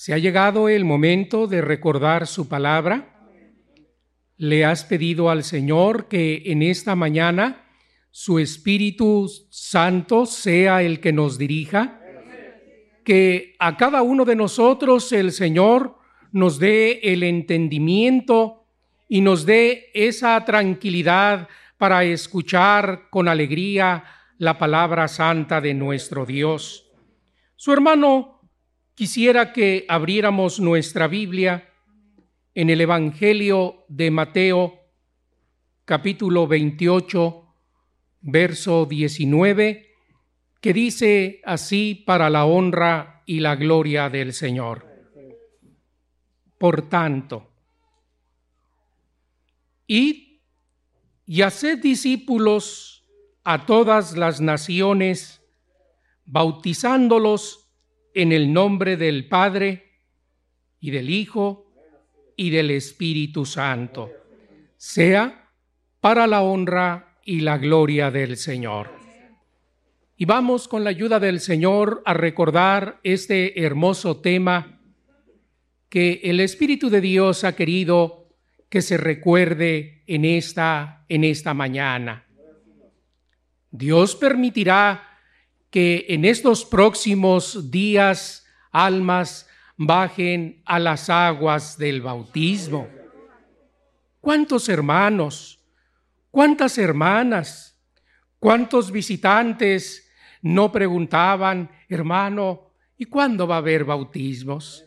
Se ha llegado el momento de recordar su palabra. Le has pedido al Señor que en esta mañana su Espíritu Santo sea el que nos dirija, que a cada uno de nosotros el Señor nos dé el entendimiento y nos dé esa tranquilidad para escuchar con alegría la palabra santa de nuestro Dios. Su hermano quisiera que abriéramos nuestra Biblia en el Evangelio de Mateo, capítulo 28, verso 19, que dice así para la honra y la gloria del Señor. Por tanto, id y haced discípulos a todas las naciones, bautizándolos en el nombre del Padre y del Hijo y del Espíritu Santo, sea para la honra y la gloria del Señor. Y vamos con la ayuda del Señor a recordar este hermoso tema que el Espíritu de Dios ha querido que se recuerde en esta, en esta mañana. Dios permitirá que en estos próximos días almas bajen a las aguas del bautismo. ¿Cuántos hermanos, cuántas hermanas, cuántos visitantes no preguntaban, hermano, ¿y cuándo va a haber bautismos?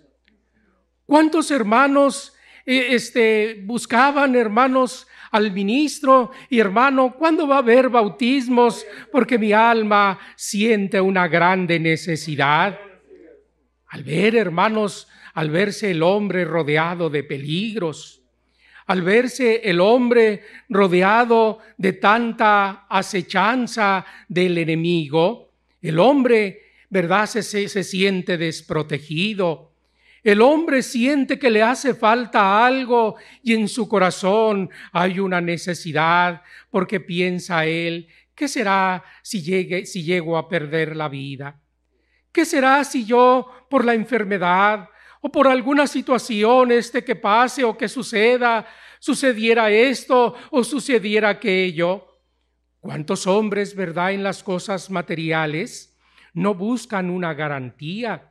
¿Cuántos hermanos eh, este, buscaban, hermanos, al ministro y hermano, ¿cuándo va a haber bautismos? Porque mi alma siente una grande necesidad. Al ver, hermanos, al verse el hombre rodeado de peligros, al verse el hombre rodeado de tanta acechanza del enemigo, el hombre, ¿verdad?, se, se siente desprotegido el hombre siente que le hace falta algo y en su corazón hay una necesidad porque piensa él, ¿qué será si llego a perder la vida? ¿Qué será si yo por la enfermedad o por alguna situación este que pase o que suceda, sucediera esto o sucediera aquello? ¿Cuántos hombres, verdad, en las cosas materiales no buscan una garantía?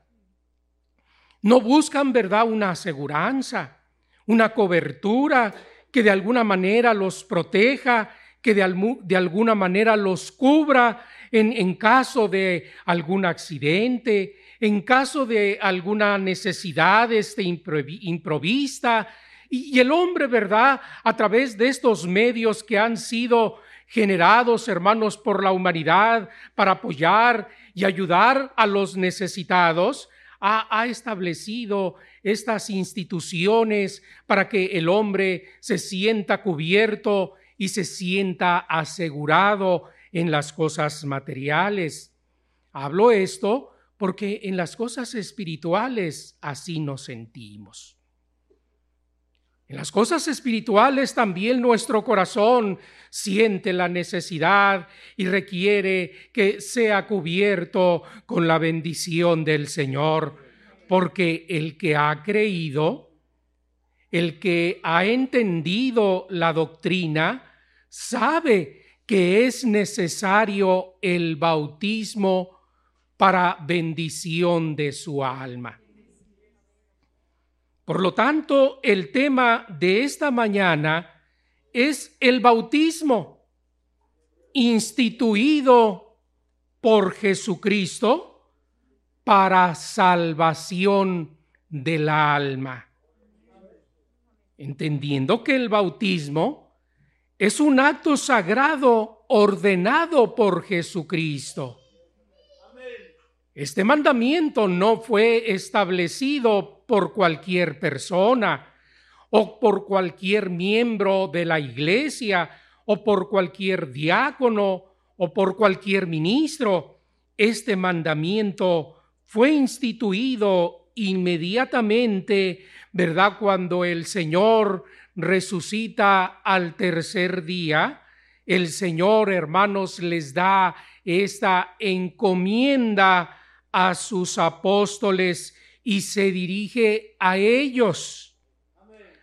No buscan, ¿verdad?, una aseguranza, una cobertura que de alguna manera los proteja, que de, alguna manera los cubra en, en, caso de algún accidente, en caso de alguna necesidad este, improvista. Y, y el hombre, ¿verdad?, a través de estos medios que han sido generados, hermanos, por la humanidad para apoyar y ayudar a los necesitados, ha, establecido estas instituciones para que el hombre se sienta cubierto y se sienta asegurado en las cosas materiales. Hablo esto porque en las cosas espirituales así nos sentimos. En las cosas espirituales también nuestro corazón siente la necesidad y requiere que sea cubierto con la bendición del Señor, porque el que ha creído, el que ha entendido la doctrina, sabe que es necesario el bautismo para bendición de su alma. Por lo tanto, el tema de esta mañana es el bautismo instituido por Jesucristo para salvación del alma. Entendiendo que el bautismo es un acto sagrado ordenado por Jesucristo. Este mandamiento no fue establecido por cualquier persona o por cualquier miembro de la iglesia o por cualquier diácono o por cualquier ministro. Este mandamiento fue instituido inmediatamente, ¿verdad? Cuando el Señor resucita al tercer día, el Señor, hermanos, les da esta encomienda a sus apóstoles y se dirige a ellos.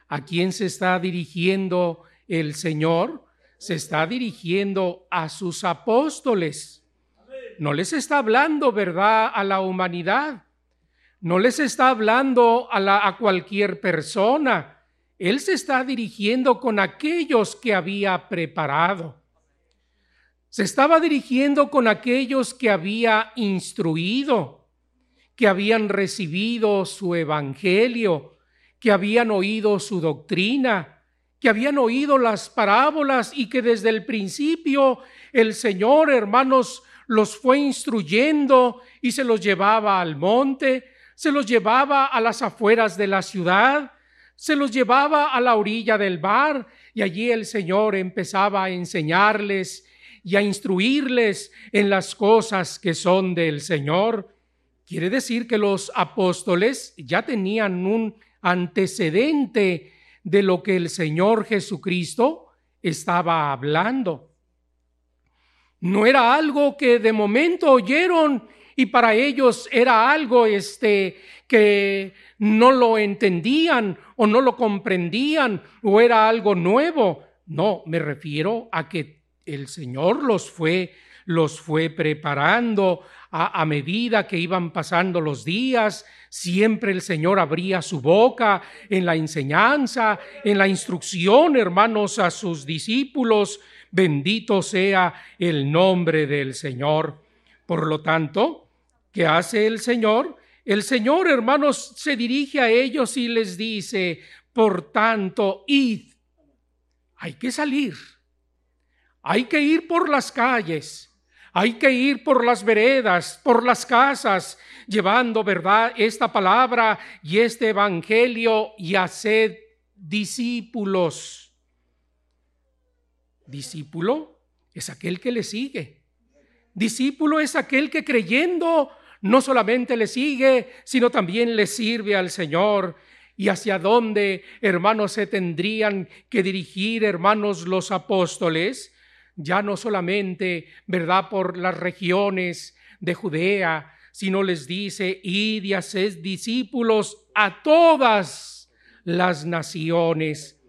¿A quién se está dirigiendo el Señor? Se está dirigiendo a sus apóstoles. No les está hablando, ¿verdad?, a la humanidad. No les está hablando a, la, a cualquier persona. Él se está dirigiendo con aquellos que había preparado. Se estaba dirigiendo con aquellos que había instruido, que habían recibido su evangelio, que habían oído su doctrina, que habían oído las parábolas y que desde el principio el Señor, hermanos, los fue instruyendo y se los llevaba al monte, se los llevaba a las afueras de la ciudad, se los llevaba a la orilla del mar y allí el Señor empezaba a enseñarles y a instruirles en las cosas que son del Señor. Quiere decir que los apóstoles ya tenían un antecedente de lo que el Señor Jesucristo estaba hablando. No era algo que de momento oyeron y para ellos era algo este que no lo entendían o no lo comprendían o era algo nuevo. No, me refiero a que el Señor los fue los fue preparando a, medida que iban pasando los días. Siempre el Señor abría su boca en la enseñanza, en la instrucción, hermanos, a sus discípulos. Bendito sea el nombre del Señor. Por lo tanto, ¿qué hace el Señor? El Señor, hermanos, se dirige a ellos y les dice, por tanto, id. Hay que salir. Hay que ir por las calles. Hay que ir por las veredas, por las casas, llevando, ¿verdad?, esta palabra y este evangelio y hacer discípulos Discípulo es aquel que le sigue. Discípulo es aquel que creyendo no solamente le sigue, sino también le sirve al Señor. Y hacia dónde, hermanos, se tendrían que dirigir, hermanos, los apóstoles, ya no solamente, ¿verdad?, por las regiones de Judea, sino les dice, id y haced discípulos a todas las naciones.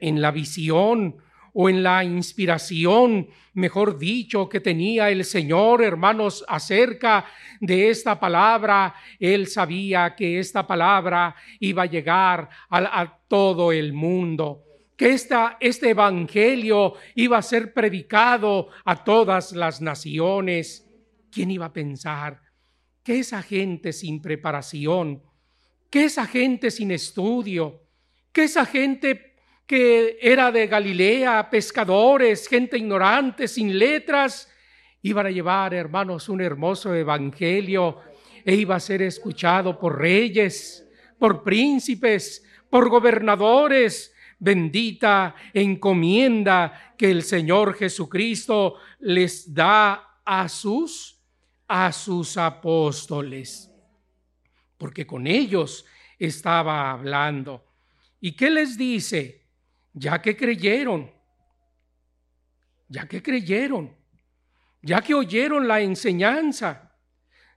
En la visión o en la inspiración, mejor dicho, que tenía el Señor, hermanos, acerca de esta palabra, Él sabía que esta palabra iba a llegar a, todo el mundo que esta, este evangelio iba a ser predicado a todas las naciones. ¿Quién iba a pensar que esa gente sin preparación, que esa gente sin estudio, que esa gente que era de Galilea, pescadores, gente ignorante, sin letras, iban a llevar, hermanos, un hermoso evangelio e iba a ser escuchado por reyes, por príncipes, por gobernadores. Bendita encomienda que el Señor Jesucristo les da a sus a sus apóstoles, porque con ellos estaba hablando. ¿Y qué les dice? ya que creyeron, ya que creyeron, ya que oyeron la enseñanza,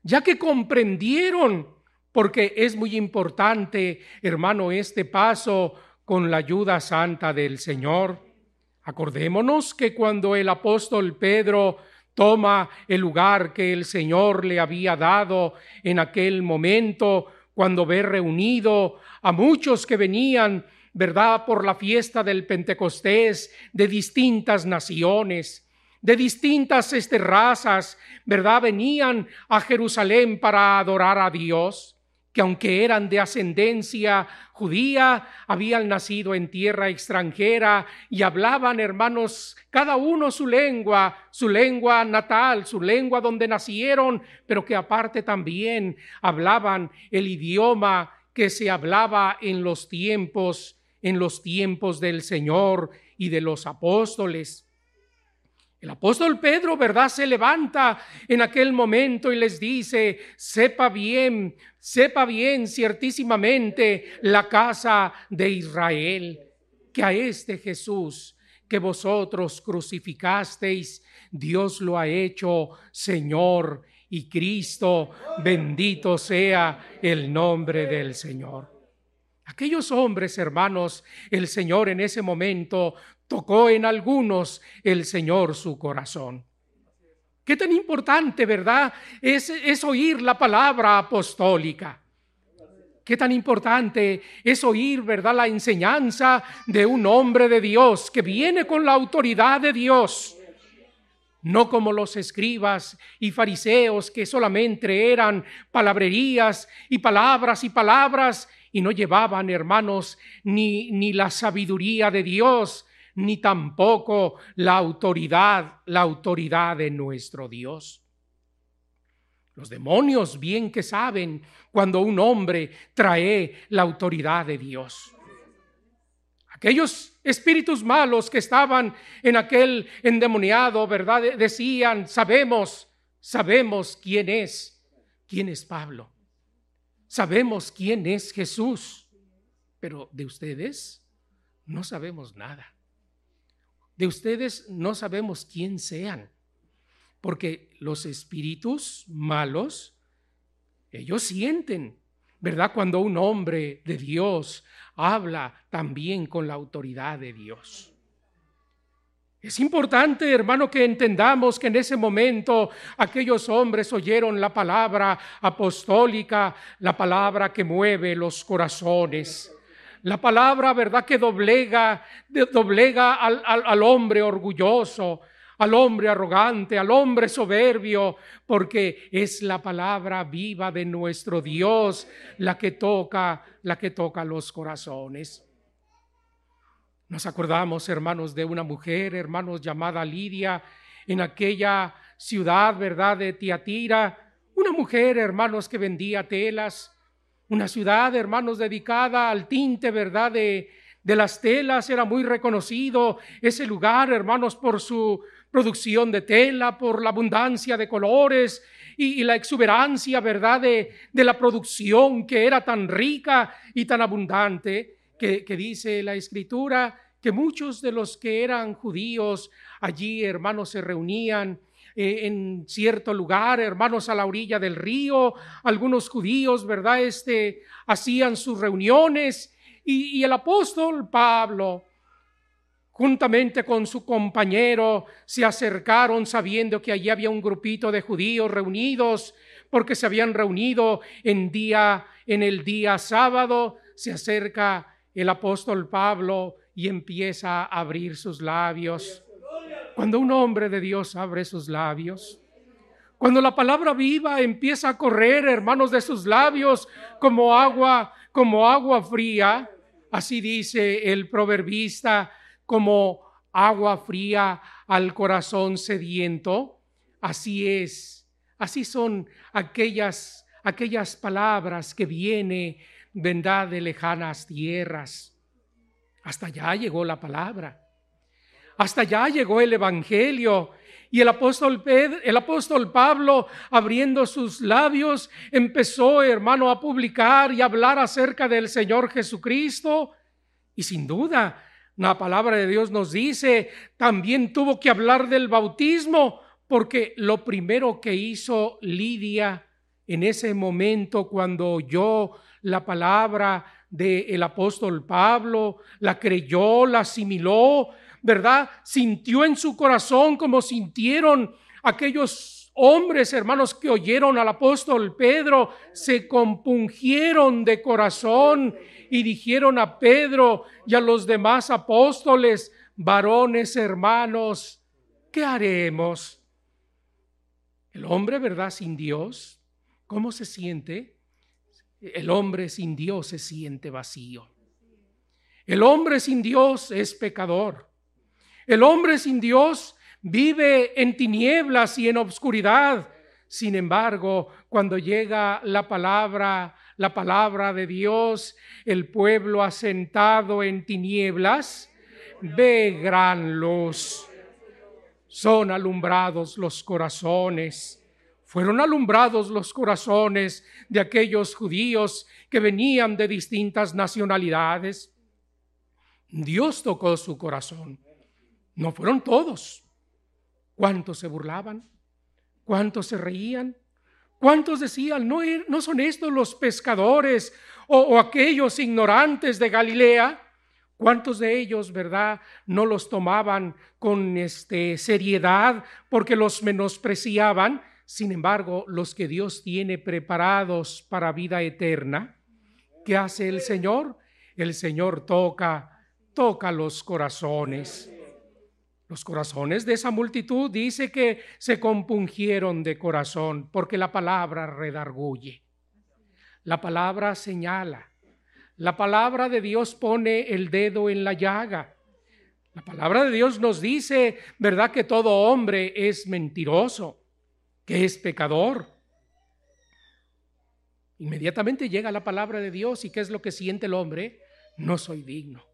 ya que comprendieron, porque es muy importante, hermano, este paso con la ayuda santa del Señor. Acordémonos que cuando el apóstol Pedro toma el lugar que el Señor le había dado en aquel momento, cuando ve reunido a muchos que venían ¿verdad? Por la fiesta del Pentecostés de distintas naciones, de distintas este, razas, ¿verdad? Venían a Jerusalén para adorar a Dios que aunque eran de ascendencia judía, habían nacido en tierra extranjera y hablaban, hermanos, cada uno su lengua, su lengua natal, su lengua donde nacieron, pero que aparte también hablaban el idioma que se hablaba en los tiempos en los tiempos del Señor y de los apóstoles. El apóstol Pedro, ¿verdad? Se levanta en aquel momento y les dice, sepa bien, sepa bien ciertísimamente la casa de Israel, que a este Jesús que vosotros crucificasteis, Dios lo ha hecho Señor y Cristo, bendito sea el nombre del Señor. Aquellos hombres, hermanos, el Señor en ese momento tocó en algunos el Señor su corazón. Qué tan importante, ¿verdad? Es, es oír la palabra apostólica. Qué tan importante es oír, ¿verdad?, la enseñanza de un hombre de Dios que viene con la autoridad de Dios. No como los escribas y fariseos que solamente eran palabrerías y palabras y palabras y no llevaban, hermanos, ni, ni la sabiduría de Dios, ni tampoco la autoridad, la autoridad de nuestro Dios. Los demonios bien que saben cuando un hombre trae la autoridad de Dios. Aquellos espíritus malos que estaban en aquel endemoniado, ¿verdad? Decían, sabemos, sabemos quién es, quién es Pablo. Sabemos quién es Jesús, pero de ustedes no sabemos nada. De ustedes no sabemos quién sean. Porque los espíritus malos, ellos sienten, ¿verdad? Cuando un hombre de Dios habla también con la autoridad de Dios. Es importante, hermano, que entendamos que en ese momento aquellos hombres oyeron la palabra apostólica, la palabra que mueve los corazones, la palabra, ¿verdad?, que doblega, doblega al, al hombre orgulloso, al hombre arrogante, al hombre soberbio, porque es la palabra viva de nuestro Dios la que toca, la que toca los corazones. Nos acordamos, hermanos, de una mujer, hermanos, llamada Lidia, en aquella ciudad, ¿verdad?, de Tiatira, una mujer, hermanos, que vendía telas, una ciudad, hermanos, dedicada al tinte, ¿verdad?, de, las telas, era muy reconocido ese lugar, hermanos, por su producción de tela, por la abundancia de colores y, la exuberancia, ¿verdad?, de, la producción que era tan rica y tan abundante, que dice la escritura que muchos de los que eran judíos allí, hermanos, se reunían eh, en cierto lugar, hermanos, a la orilla del río, algunos judíos, ¿verdad?, este, hacían sus reuniones y, y el apóstol Pablo, juntamente con su compañero, se acercaron sabiendo que allí había un grupito de judíos reunidos, porque se habían reunido en día en el día sábado, se acerca el apóstol Pablo y empieza a abrir sus labios. Cuando un hombre de Dios abre sus labios, cuando la palabra viva empieza a correr, hermanos, de sus labios como agua, como agua fría, así dice el proverbista, como agua fría al corazón sediento. Así es, así son aquellas, aquellas palabras que viene, vendrá de lejanas tierras. Hasta allá llegó la palabra. Hasta allá llegó el Evangelio. Y el apóstol, el apóstol Pablo, abriendo sus labios, empezó, hermano, a publicar y hablar acerca del Señor Jesucristo. Y sin duda, la palabra de Dios nos dice, también tuvo que hablar del bautismo, porque lo primero que hizo Lidia en ese momento cuando oyó la palabra del apóstol Pablo, la creyó, la asimiló, ¿verdad? Sintió en su corazón como sintieron aquellos hombres, hermanos, que oyeron al apóstol Pedro, se compungieron de corazón y dijeron a Pedro y a los demás apóstoles, varones hermanos, ¿qué haremos? El hombre, ¿verdad? Sin Dios, ¿cómo se siente? El hombre sin Dios se siente vacío. El hombre sin Dios es pecador. El hombre sin Dios vive en tinieblas y en obscuridad. Sin embargo, cuando llega la palabra la palabra de Dios, el pueblo asentado en tinieblas, ve gran luz. Son alumbrados los corazones. Fueron alumbrados los corazones de aquellos judíos que venían de distintas nacionalidades. Dios tocó su corazón. No fueron todos. ¿Cuántos se burlaban? ¿Cuántos se reían? ¿Cuántos decían, no, er, no son estos los pescadores o, aquellos ignorantes de Galilea? ¿Cuántos de ellos, verdad, no los tomaban con este, seriedad porque los menospreciaban? Sin embargo, los que Dios tiene preparados para vida eterna, ¿qué hace el Señor? El Señor toca, toca los corazones. Los corazones de esa multitud dice que se compungieron de corazón porque la palabra redarguye. La palabra señala. La palabra de Dios pone el dedo en la llaga. La palabra de Dios nos dice, ¿verdad?, que todo hombre es mentiroso, que es pecador. Inmediatamente llega la palabra de Dios y ¿qué es lo que siente el hombre? No soy digno.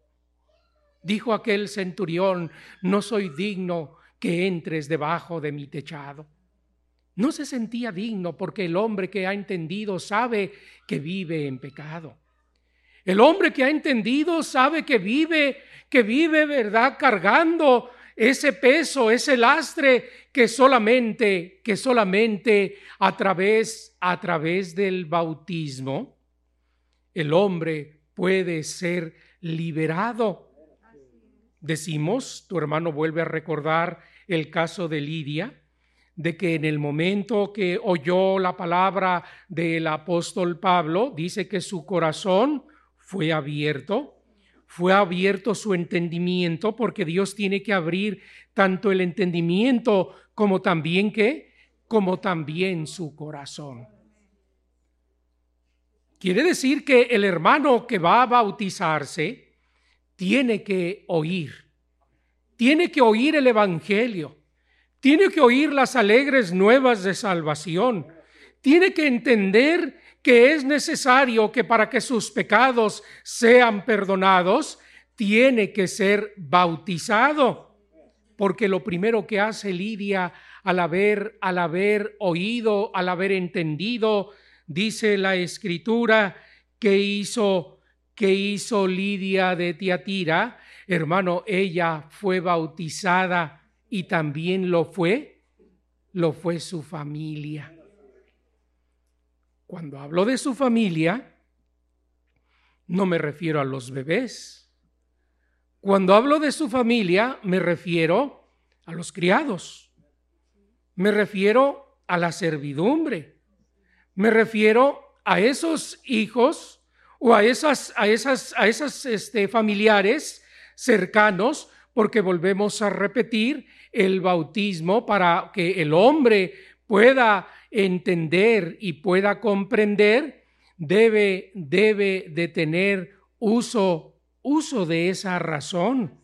Dijo aquel centurión, no soy digno que entres debajo de mi techado. No se sentía digno porque el hombre que ha entendido sabe que vive en pecado. El hombre que ha entendido sabe que vive, que vive, ¿verdad?, cargando ese peso, ese lastre que solamente, que solamente a través, a través del bautismo, el hombre puede ser liberado decimos, tu hermano vuelve a recordar el caso de Lidia, de que en el momento que oyó la palabra del apóstol Pablo, dice que su corazón fue abierto, fue abierto su entendimiento, porque Dios tiene que abrir tanto el entendimiento como también que, como también su corazón. Quiere decir que el hermano que va a bautizarse, tiene que oír, tiene que oír el Evangelio, tiene que oír las alegres nuevas de salvación, tiene que entender que es necesario que para que sus pecados sean perdonados, tiene que ser bautizado, porque lo primero que hace Lidia al haber, al haber oído, al haber entendido, dice la escritura, que hizo que hizo Lidia de Tiatira, hermano, ella fue bautizada y también lo fue, lo fue su familia. Cuando hablo de su familia, no me refiero a los bebés. Cuando hablo de su familia, me refiero a los criados. Me refiero a la servidumbre. Me refiero a esos hijos o a esas, a esas, a esas este, familiares cercanos, porque volvemos a repetir el bautismo para que el hombre pueda entender y pueda comprender, debe, debe de tener uso, uso de esa razón.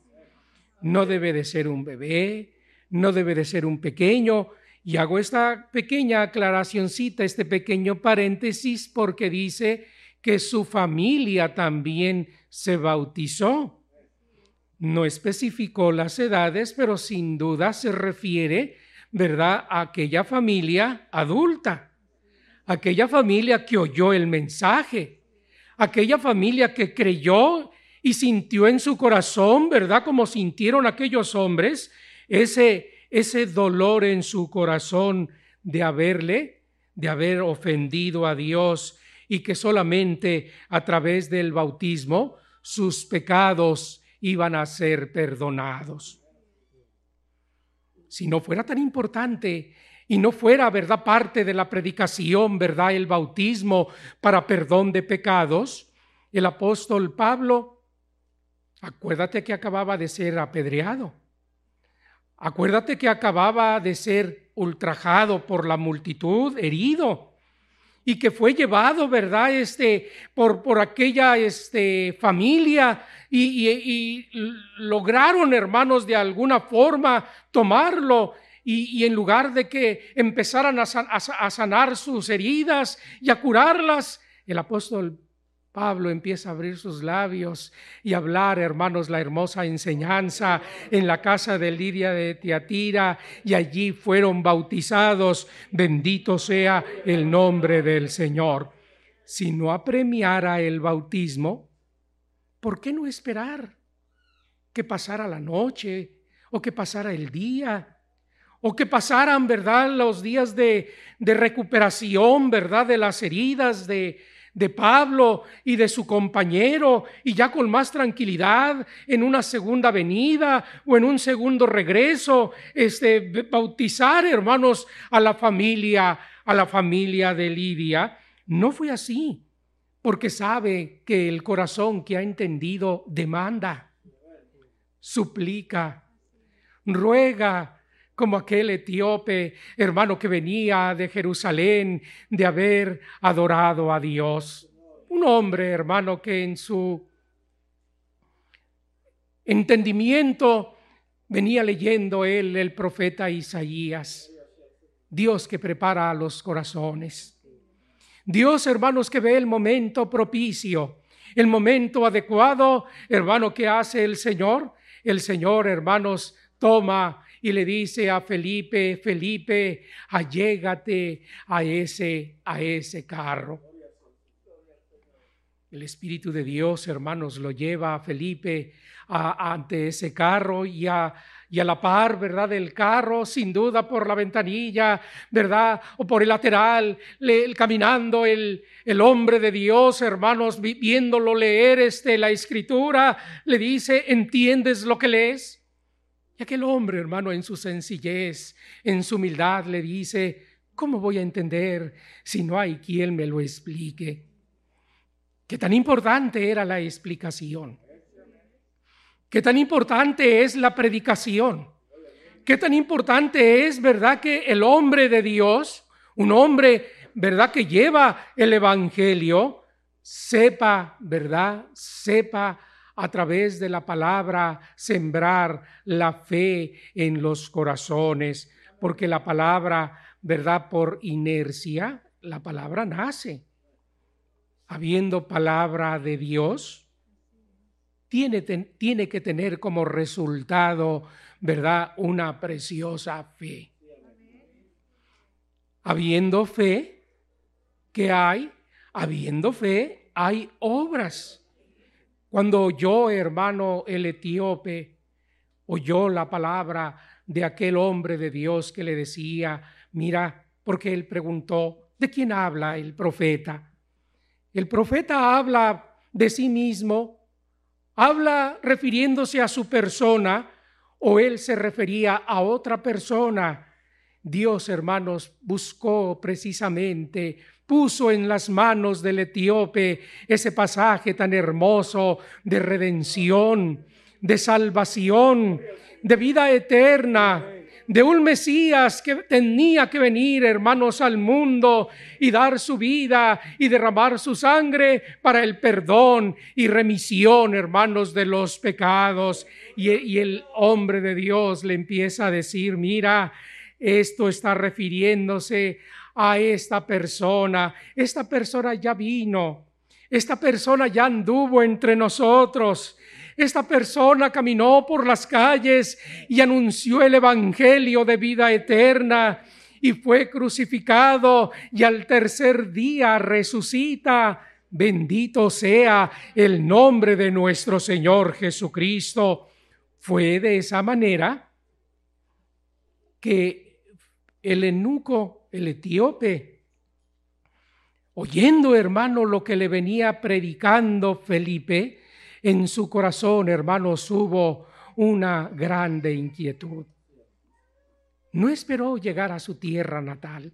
No debe de ser un bebé, no debe de ser un pequeño. Y hago esta pequeña aclaracioncita, este pequeño paréntesis, porque dice que su familia también se bautizó. No especificó las edades, pero sin duda se refiere, ¿verdad?, a aquella familia adulta, aquella familia que oyó el mensaje, aquella familia que creyó y sintió en su corazón, ¿verdad?, como sintieron aquellos hombres, ese, ese dolor en su corazón de haberle, de haber ofendido a Dios y que solamente a través del bautismo sus pecados iban a ser perdonados. Si no fuera tan importante y no fuera, ¿verdad?, parte de la predicación, ¿verdad?, el bautismo para perdón de pecados, el apóstol Pablo, acuérdate que acababa de ser apedreado. Acuérdate que acababa de ser ultrajado por la multitud, herido y que fue llevado, ¿verdad? Este, por, por aquella este, familia y, lograron, hermanos, de alguna forma tomarlo y, en lugar de que empezaran a, a, sanar sus heridas y a curarlas, el apóstol Pablo empieza a abrir sus labios y hablar, hermanos, la hermosa enseñanza en la casa de Lidia de Tiatira y allí fueron bautizados. Bendito sea el nombre del Señor. Si no apremiara el bautismo, ¿por qué no esperar que pasara la noche o que pasara el día o que pasaran, ¿verdad?, los días de, de recuperación, ¿verdad?, de las heridas de, de Pablo y de su compañero y ya con más tranquilidad en una segunda venida o en un segundo regreso, este, bautizar, hermanos, a la familia, a la familia de Lidia. No fue así, porque sabe que el corazón que ha entendido demanda, suplica, ruega, como aquel etíope hermano que venía de Jerusalén de haber adorado a Dios. Un hombre, hermano, que en su entendimiento venía leyendo él el profeta Isaías. Dios que prepara los corazones. Dios, hermanos, que ve el momento propicio, el momento adecuado, hermano, que hace el Señor. El Señor, hermanos, toma y le dice a Felipe, Felipe, allégate a ese, a ese carro. El Espíritu de Dios, hermanos, lo lleva a Felipe ante ese carro y a, y a la par, ¿verdad? Del carro, sin duda por la ventanilla, ¿verdad? O por el lateral, le, caminando el, el hombre de Dios, hermanos, viéndolo leer este, la escritura, le dice, ¿entiendes lo que lees? Y aquel hombre, hermano, en su sencillez, en su humildad, le dice, ¿cómo voy a entender si no hay quien me lo explique? Qué tan importante era la explicación. Qué tan importante es la predicación. Qué tan importante es, ¿verdad?, que el hombre de Dios, un hombre, ¿verdad?, que lleva el Evangelio, sepa, ¿verdad?, sepa a través de la palabra sembrar la fe en los corazones, porque la palabra, ¿verdad? Por inercia, la palabra nace. Habiendo palabra de Dios, tiene, tiene que tener como resultado, ¿verdad? Una preciosa fe. Habiendo fe, ¿qué hay? Habiendo fe, hay obras. Cuando oyó, hermano, el etíope, oyó la palabra de aquel hombre de Dios que le decía, mira, porque él preguntó, ¿de quién habla el profeta? El profeta habla de sí mismo, habla refiriéndose a su persona o él se refería a otra persona. Dios, hermanos, buscó precisamente puso en las manos del etíope ese pasaje tan hermoso de redención, de salvación, de vida eterna, de un Mesías que tenía que venir, hermanos, al mundo y dar su vida y derramar su sangre para el perdón y remisión, hermanos, de los pecados. Y, y el hombre de Dios le empieza a decir, mira, esto está refiriéndose a esta persona. Esta persona ya vino. Esta persona ya anduvo entre nosotros. Esta persona caminó por las calles y anunció el Evangelio de vida eterna y fue crucificado y al tercer día resucita. Bendito sea el nombre de nuestro Señor Jesucristo. Fue de esa manera que el enuco el etíope, oyendo, hermano, lo que le venía predicando Felipe, en su corazón, hermanos, hubo una grande inquietud. No esperó llegar a su tierra natal.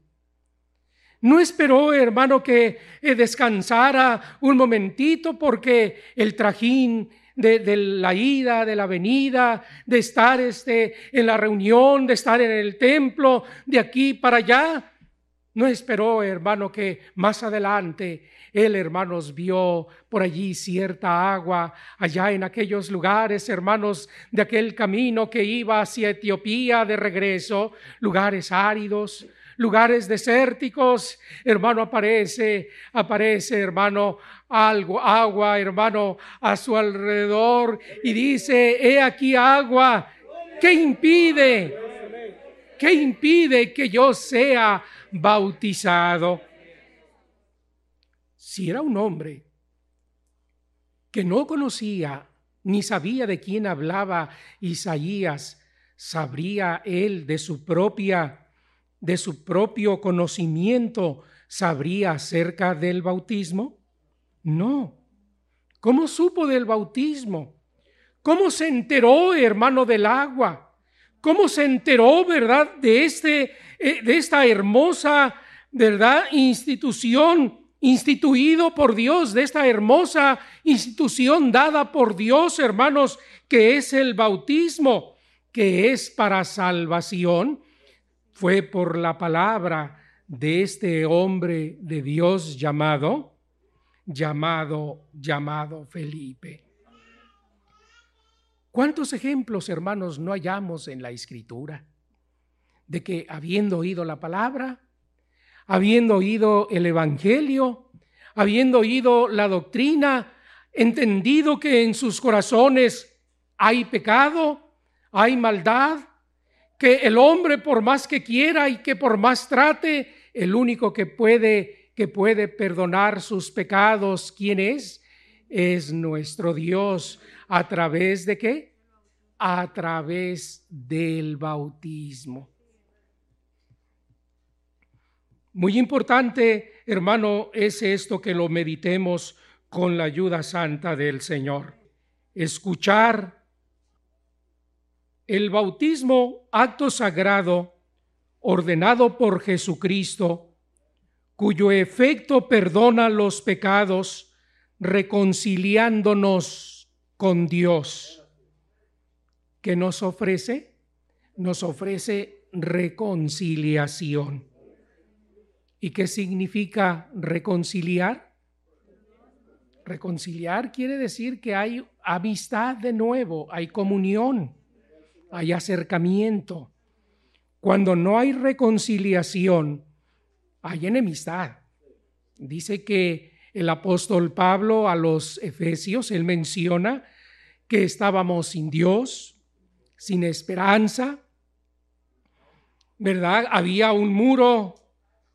No esperó, hermano, que eh, descansara un momentito porque el trajín de, la ida, de la venida, de estar este, en la reunión, de estar en el templo, de aquí para allá. No esperó, hermano, que más adelante él, hermanos, vio por allí cierta agua, allá en aquellos lugares, hermanos, de aquel camino que iba hacia Etiopía de regreso, lugares áridos, lugares desérticos, hermano, aparece, aparece, hermano, algo, agua, hermano, a su alrededor y dice, he aquí agua, ¿qué impide? ¿Qué impide que yo sea bautizado? Si era un hombre que no conocía ni sabía de quién hablaba Isaías, ¿sabría él de su propia, de su propio conocimiento, sabría acerca del bautismo? No. ¿Cómo supo del bautismo? ¿Cómo se enteró, hermano, del agua? ¿Cómo se enteró, verdad, de, este, eh, de esta hermosa, verdad, institución instituido por Dios, de esta hermosa institución dada por Dios, hermanos, que es el bautismo, que es para salvación, fue por la palabra de este hombre de Dios llamado, llamado, llamado Felipe. ¿Cuántos ejemplos, hermanos, no hallamos en la escritura de que habiendo oído la palabra, habiendo oído el Evangelio, habiendo oído la doctrina, entendido que en sus corazones hay pecado, hay maldad, que el hombre por más que quiera y que por más trate, el único que puede que puede perdonar sus pecados, ¿quién es? Es nuestro Dios a través de qué? A través del bautismo. Muy importante, hermano, es esto que lo meditemos con la ayuda santa del Señor. Escuchar el bautismo, acto sagrado, ordenado por Jesucristo, cuyo efecto perdona los pecados, reconciliándonos con Dios. ¿Qué nos ofrece? Nos ofrece reconciliación. ¿Y qué significa reconciliar? Reconciliar quiere decir que hay amistad de nuevo, hay comunión, hay acercamiento. Cuando no hay reconciliación, hay enemistad. Dice que el apóstol Pablo a los Efesios, él menciona que estábamos sin Dios, sin esperanza, ¿verdad? Había un muro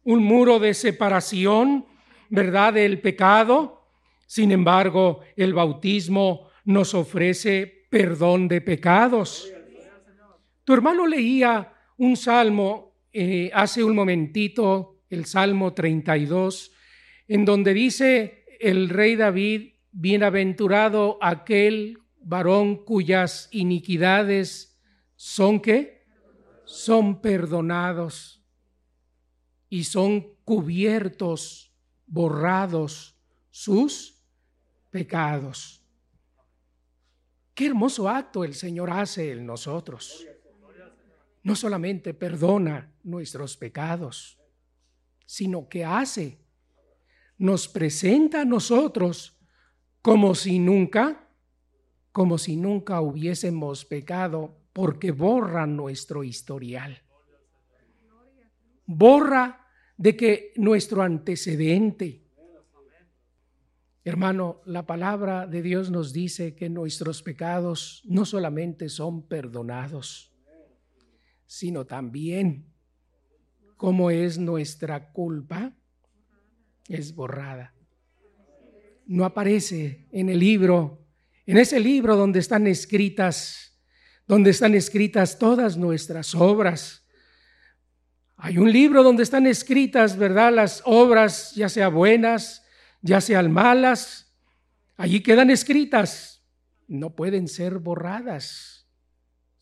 un muro de separación, ¿verdad?, del pecado. Sin embargo, el bautismo nos ofrece perdón de pecados. Tu hermano leía un salmo eh, hace un momentito, el Salmo 32, en donde dice el rey David, bienaventurado aquel varón cuyas iniquidades son que son perdonados y son cubiertos, borrados sus pecados. Qué hermoso acto el Señor hace en nosotros. No solamente perdona nuestros pecados, sino que hace, nos presenta a nosotros como si nunca, como si nunca hubiésemos pecado, porque borra nuestro historial. Borra de que nuestro antecedente, hermano, la palabra de Dios nos dice que nuestros pecados no solamente son perdonados, sino también como es nuestra culpa, es borrada. No aparece en el libro, en ese libro donde están escritas, donde están escritas todas nuestras obras hay un libro donde están escritas, ¿verdad? Las obras, ya sean buenas, ya sean malas. Allí quedan escritas. No pueden ser borradas.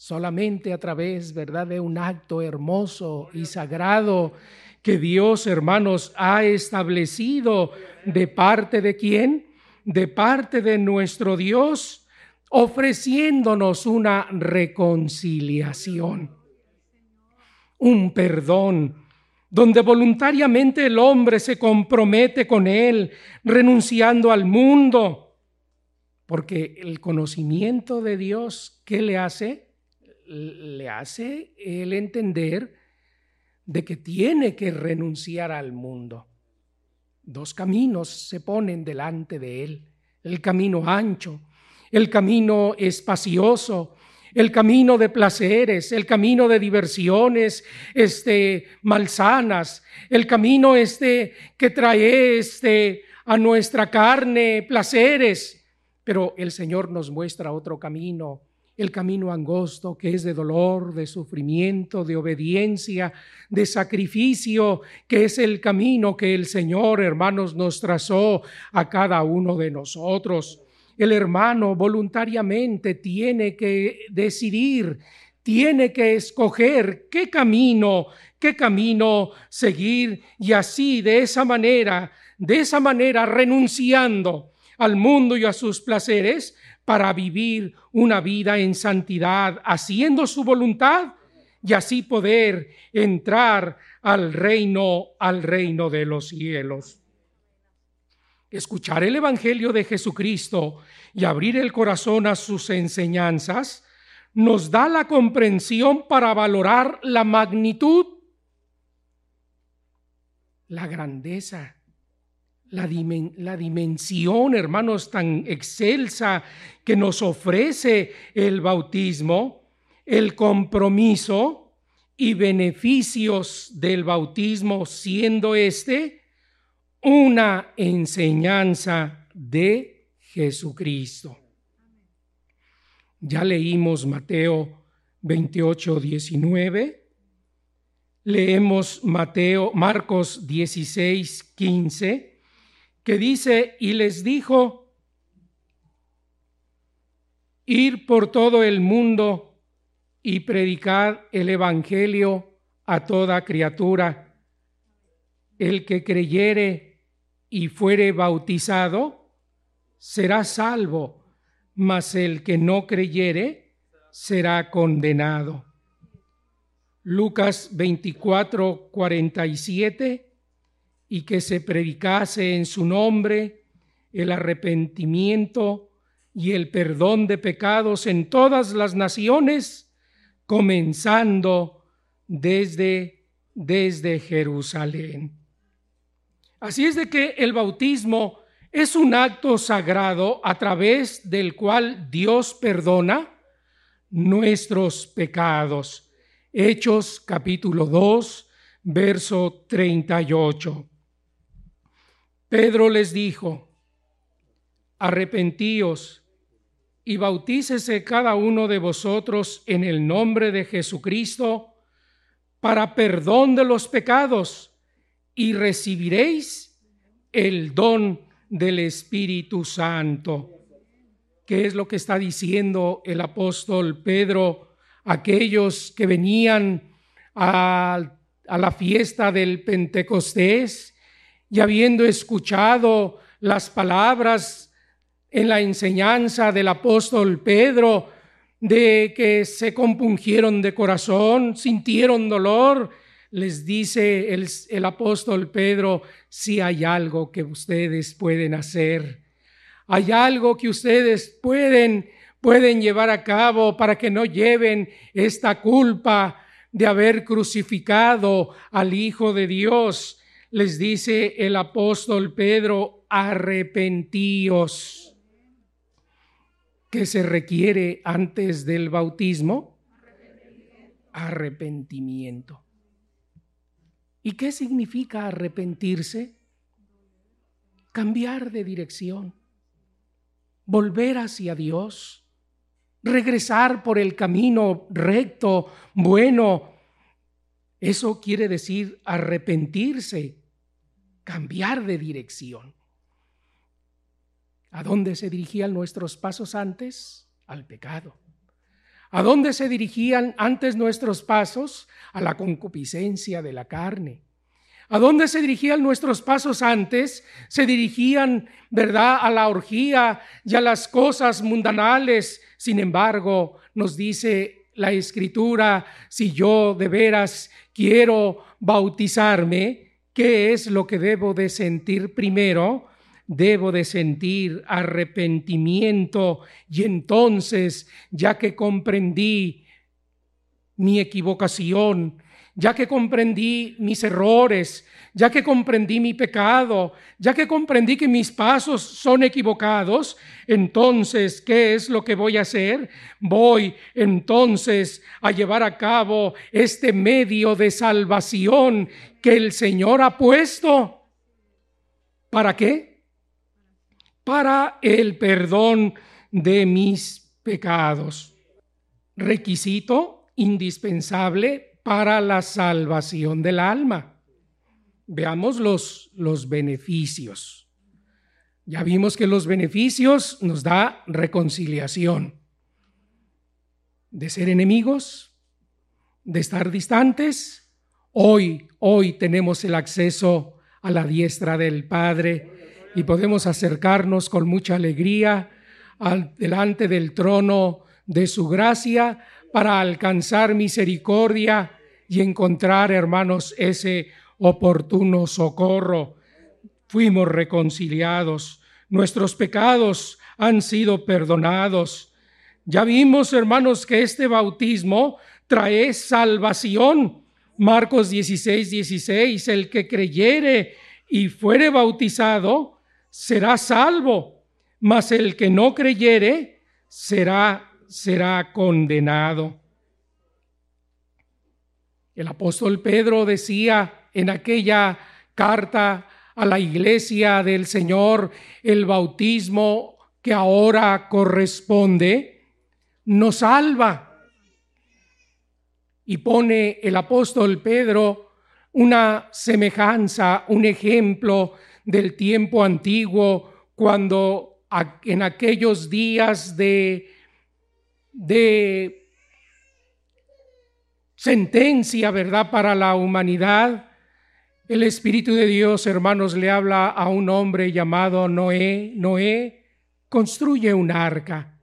Solamente a través, ¿verdad? De un acto hermoso y sagrado que Dios, hermanos, ha establecido de parte de quién? De parte de nuestro Dios, ofreciéndonos una reconciliación un perdón, donde voluntariamente el hombre se compromete con él, renunciando al mundo, porque el conocimiento de Dios, ¿qué le hace? Le hace el entender de que tiene que renunciar al mundo. Dos caminos se ponen delante de él, el camino ancho, el camino espacioso, el camino de placeres, el camino de diversiones, este, malsanas, el camino este que trae este, a nuestra carne placeres. Pero el Señor nos muestra otro camino, el camino angosto que es de dolor, de sufrimiento, de obediencia, de sacrificio, que es el camino que el Señor, hermanos, nos trazó a cada uno de nosotros. El hermano voluntariamente tiene que decidir, tiene que escoger qué camino, qué camino seguir y así, de esa manera, de esa manera, renunciando al mundo y a sus placeres para vivir una vida en santidad, haciendo su voluntad y así poder entrar al reino, al reino de los cielos. Escuchar el Evangelio de Jesucristo y abrir el corazón a sus enseñanzas nos da la comprensión para valorar la magnitud, la grandeza la, dimensión, hermanos, tan excelsa que nos ofrece el bautismo, el compromiso y beneficios del bautismo, siendo este una enseñanza de Jesucristo. Ya leímos Mateo 28, 19. Leemos Mateo, Marcos 16, 15 que dice, y les dijo, ir por todo el mundo y predicar el Evangelio a toda criatura. El que creyere y fuere bautizado será salvo, mas el que no creyere será condenado. Lucas 24, 47 y que se predicase en su nombre el arrepentimiento y el perdón de pecados en todas las naciones, comenzando desde, desde Jerusalén. Así es de que el bautismo es un acto sagrado a través del cual Dios perdona nuestros pecados. Hechos capítulo 2, verso 38. Pedro les dijo, arrepentíos y bautícese cada uno de vosotros en el nombre de Jesucristo para perdón de los pecados y recibiréis el don del Espíritu Santo. ¿Qué es lo que está diciendo el apóstol Pedro? Aquellos que venían a, a la fiesta del Pentecostés y habiendo escuchado las palabras en la enseñanza del apóstol Pedro, de que se compungieron de corazón, sintieron dolor, les dice el, el, apóstol Pedro, si hay algo que ustedes pueden hacer, hay algo que ustedes pueden, pueden llevar a cabo para que no lleven esta culpa de haber crucificado al Hijo de Dios les dice el apóstol Pedro, arrepentíos. ¿Qué se requiere antes del bautismo? Arrepentimiento. ¿Y qué significa arrepentirse? Cambiar de dirección, volver hacia Dios, regresar por el camino recto, bueno. Eso quiere decir arrepentirse cambiar de dirección. ¿A dónde se dirigían nuestros pasos antes? Al pecado. ¿A dónde se dirigían antes nuestros pasos? A la concupiscencia de la carne. ¿A dónde se dirigían nuestros pasos antes? Se dirigían, ¿verdad?, a la orgía y a las cosas mundanales. Sin embargo, nos dice la escritura, si yo de veras quiero bautizarme, ¿Qué es lo que debo de sentir primero? Debo de sentir arrepentimiento y entonces, ya que comprendí mi equivocación, ya que comprendí mis errores, ya que comprendí mi pecado, ya que comprendí que mis pasos son equivocados, entonces, ¿qué es lo que voy a hacer? Voy entonces a llevar a cabo este medio de salvación que el Señor ha puesto. ¿Para qué? Para el perdón de mis pecados. requisito indispensable para la salvación del alma. Veamos los, los beneficios. Ya vimos que los beneficios nos da reconciliación. De ser enemigos, de estar distantes, hoy, hoy tenemos el acceso a la diestra del Padre y podemos acercarnos con mucha alegría al, delante del trono de su gracia para alcanzar misericordia y encontrar, hermanos, ese oportuno socorro. Fuimos reconciliados, nuestros pecados han sido perdonados. Ya vimos, hermanos, que este bautismo trae salvación. Marcos 16, 16, el que creyere y fuere bautizado será salvo, mas el que no creyere será, será condenado. El apóstol Pedro decía, en aquella carta a la iglesia del Señor, el bautismo que ahora corresponde, nos salva. Y pone el apóstol Pedro una semejanza, un ejemplo del tiempo antiguo, cuando en aquellos días de, de sentencia, ¿verdad?, para la humanidad, el Espíritu de Dios, hermanos, le habla a un hombre llamado Noé. Noé construye un arca.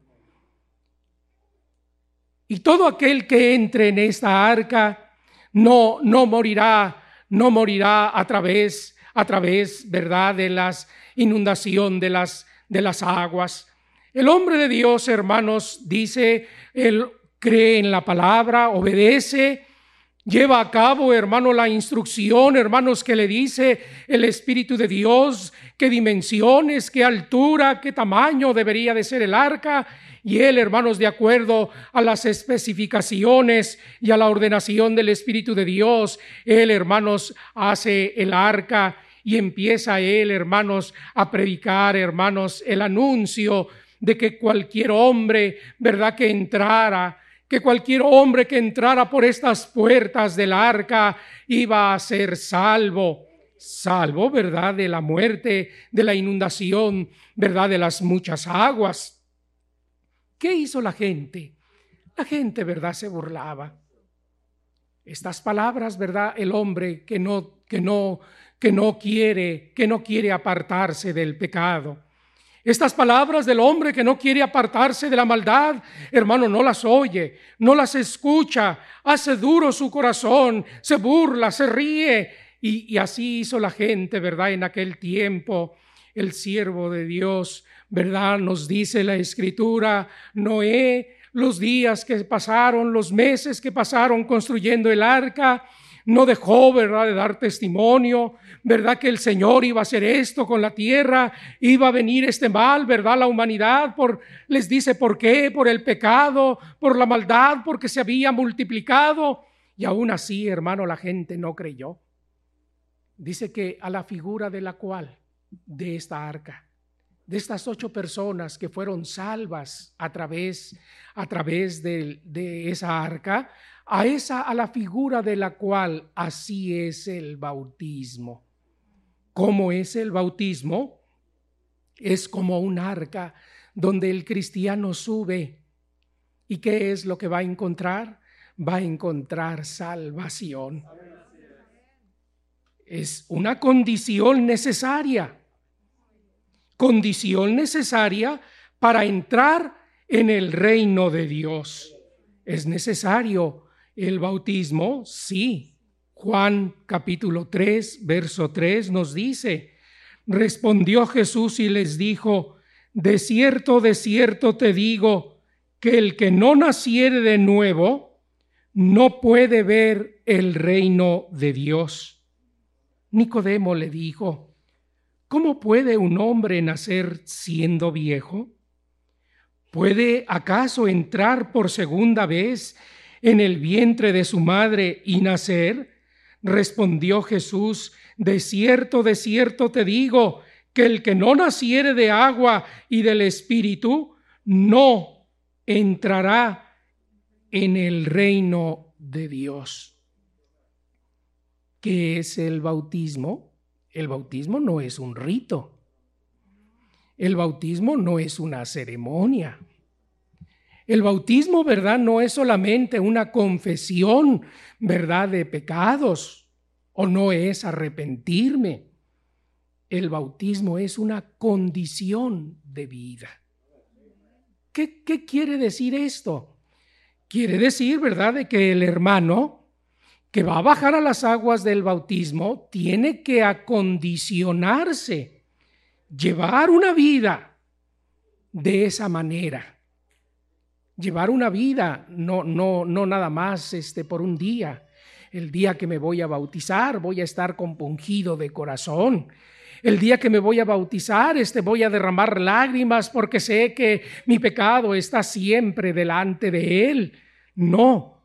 Y todo aquel que entre en esta arca no, no morirá, no morirá a través, a través, ¿verdad?, de las inundación de las, de las aguas. El hombre de Dios, hermanos, dice, él cree en la palabra, obedece, Lleva a cabo, hermano, la instrucción, hermanos, que le dice el Espíritu de Dios, qué dimensiones, qué altura, qué tamaño debería de ser el arca. Y él, hermanos, de acuerdo a las especificaciones y a la ordenación del Espíritu de Dios, él, hermanos, hace el arca y empieza él, hermanos, a predicar, hermanos, el anuncio de que cualquier hombre, ¿verdad?, que entrara que cualquier hombre que entrara por estas puertas del arca iba a ser salvo, salvo, ¿verdad?, de la muerte, de la inundación, ¿verdad?, de las muchas aguas. ¿Qué hizo la gente? La gente, ¿verdad?, se burlaba. Estas palabras, ¿verdad?, el hombre que no, que no, que no quiere, que no quiere apartarse del pecado estas palabras del hombre que no quiere apartarse de la maldad, hermano, no las oye, no las escucha, hace duro su corazón, se burla, se ríe. Y, así hizo la gente, ¿verdad? En aquel tiempo, el siervo de Dios, ¿verdad? Nos dice la escritura, Noé, los días que pasaron, los meses que pasaron construyendo el arca, no dejó, ¿verdad?, de dar testimonio, ¿verdad?, que el Señor iba a hacer esto con la tierra, iba a venir este mal, ¿verdad?, la humanidad, por, les dice por qué, por el pecado, por la maldad, porque se había multiplicado. Y aún así, hermano, la gente no creyó. Dice que a la figura de la cual, de esta arca, de estas ocho personas que fueron salvas a través, a través de, de esa arca, a esa, a la figura de la cual así es el bautismo. ¿Cómo es el bautismo? Es como un arca donde el cristiano sube. ¿Y qué es lo que va a encontrar? Va a encontrar salvación. Es una condición necesaria. Condición necesaria para entrar en el reino de Dios. Es necesario el bautismo, sí. Juan capítulo 3, verso 3 nos dice, respondió Jesús y les dijo, de cierto, de cierto te digo, que el que no naciere de nuevo, no puede ver el reino de Dios. Nicodemo le dijo, ¿cómo puede un hombre nacer siendo viejo? ¿Puede acaso entrar por segunda vez en el vientre de su madre y nacer? Respondió Jesús, de cierto, de cierto te digo, que el que no naciere de agua y del Espíritu, no entrará en el reino de Dios. ¿Qué es el bautismo? El bautismo no es un rito. El bautismo no es una ceremonia. El bautismo, ¿verdad? No es solamente una confesión, ¿verdad? De pecados o no es arrepentirme. El bautismo es una condición de vida. ¿Qué, qué quiere decir esto? Quiere decir, ¿verdad?, de que el hermano que va a bajar a las aguas del bautismo tiene que acondicionarse, llevar una vida de esa manera. Llevar una vida, no, no, no nada más este, por un día. El día que me voy a bautizar, voy a estar compungido de corazón. El día que me voy a bautizar, este voy a derramar lágrimas porque sé que mi pecado está siempre delante de él. No,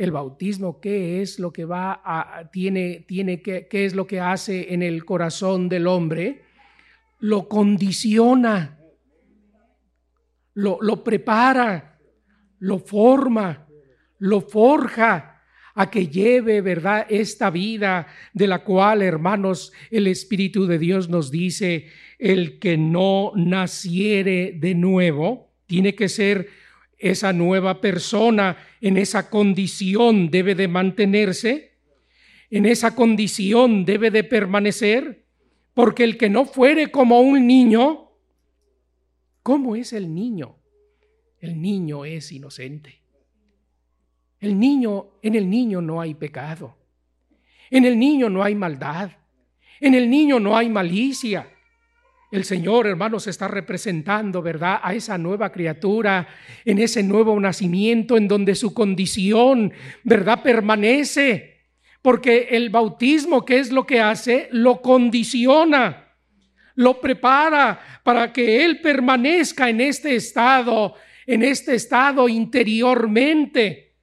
el bautismo, ¿qué es lo que va a, tiene, tiene que, qué es lo que hace en el corazón del hombre? Lo condiciona, lo, lo prepara, lo forma, lo forja a que lleve, ¿verdad?, esta vida de la cual, hermanos, el Espíritu de Dios nos dice, el que no naciere de nuevo, tiene que ser esa nueva persona en esa condición debe de mantenerse, en esa condición debe de permanecer, porque el que no fuere como un niño, ¿cómo es el niño? El niño es inocente. El niño, en el niño no hay pecado. En el niño no hay maldad. En el niño no hay malicia. El Señor, hermanos, está representando, ¿verdad?, a esa nueva criatura, en ese nuevo nacimiento, en donde su condición, ¿verdad?, permanece. Porque el bautismo, ¿qué es lo que hace? Lo condiciona, lo prepara para que Él permanezca en este estado, en este estado interiormente,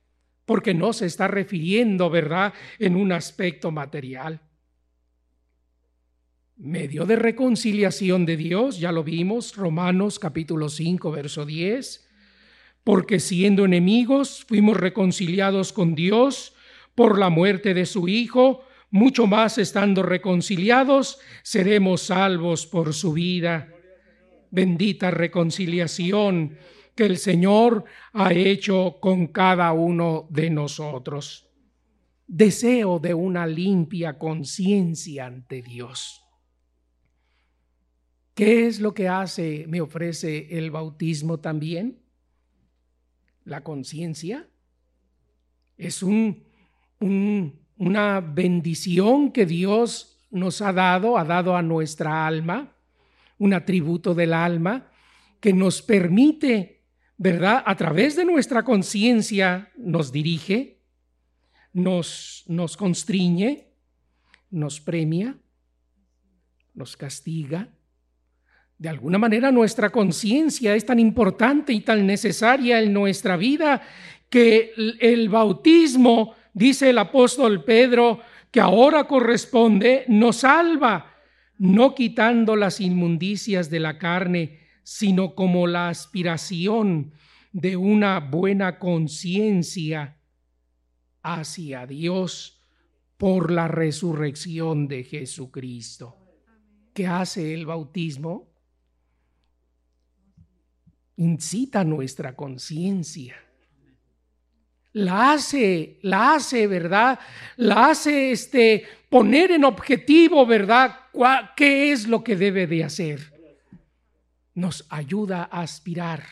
porque no se está refiriendo, ¿verdad?, en un aspecto material medio de reconciliación de Dios, ya lo vimos, Romanos capítulo 5, verso 10, porque siendo enemigos fuimos reconciliados con Dios por la muerte de su Hijo, mucho más estando reconciliados, seremos salvos por su vida. Bendita reconciliación que el Señor ha hecho con cada uno de nosotros. Deseo de una limpia conciencia ante Dios. ¿Qué es lo que hace, me ofrece el bautismo también? La conciencia. Es un, una bendición que Dios nos ha dado, ha dado a nuestra alma, un atributo del alma que nos permite, ¿verdad? A través de nuestra conciencia nos dirige, nos, nos constriñe, nos premia, nos castiga de alguna manera nuestra conciencia es tan importante y tan necesaria en nuestra vida que el bautismo, dice el apóstol Pedro, que ahora corresponde, nos salva, no quitando las inmundicias de la carne, sino como la aspiración de una buena conciencia hacia Dios por la resurrección de Jesucristo. ¿Qué hace el bautismo? incita nuestra conciencia. La hace, la hace, ¿verdad? La hace este, poner en objetivo, ¿verdad? ¿Qué es lo que debe de hacer? Nos ayuda a aspirar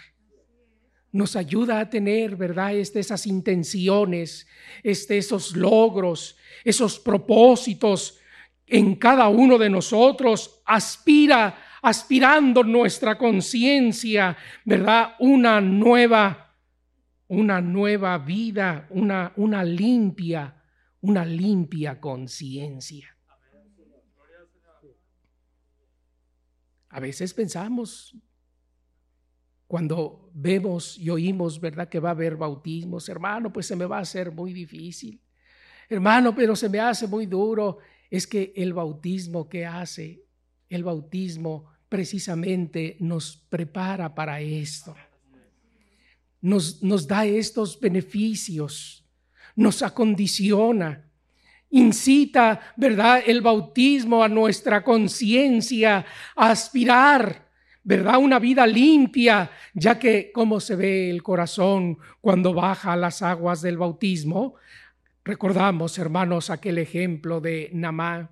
nos ayuda a tener, ¿verdad? Este, esas intenciones, este, esos logros, esos propósitos en cada uno de nosotros. Aspira aspirando nuestra conciencia, ¿verdad? Una nueva, una nueva vida, una, una limpia, una limpia conciencia. A veces pensamos, cuando vemos y oímos, ¿verdad? Que va a haber bautismos, hermano, pues se me va a hacer muy difícil. Hermano, pero se me hace muy duro. Es que el bautismo que hace, el bautismo precisamente nos prepara para esto. nos, nos da estos beneficios, nos acondiciona, incita, ¿verdad?, el bautismo a nuestra conciencia a aspirar, ¿verdad?, una vida limpia, ya que cómo se ve el corazón cuando baja las aguas del bautismo. Recordamos, hermanos, aquel ejemplo de Namá,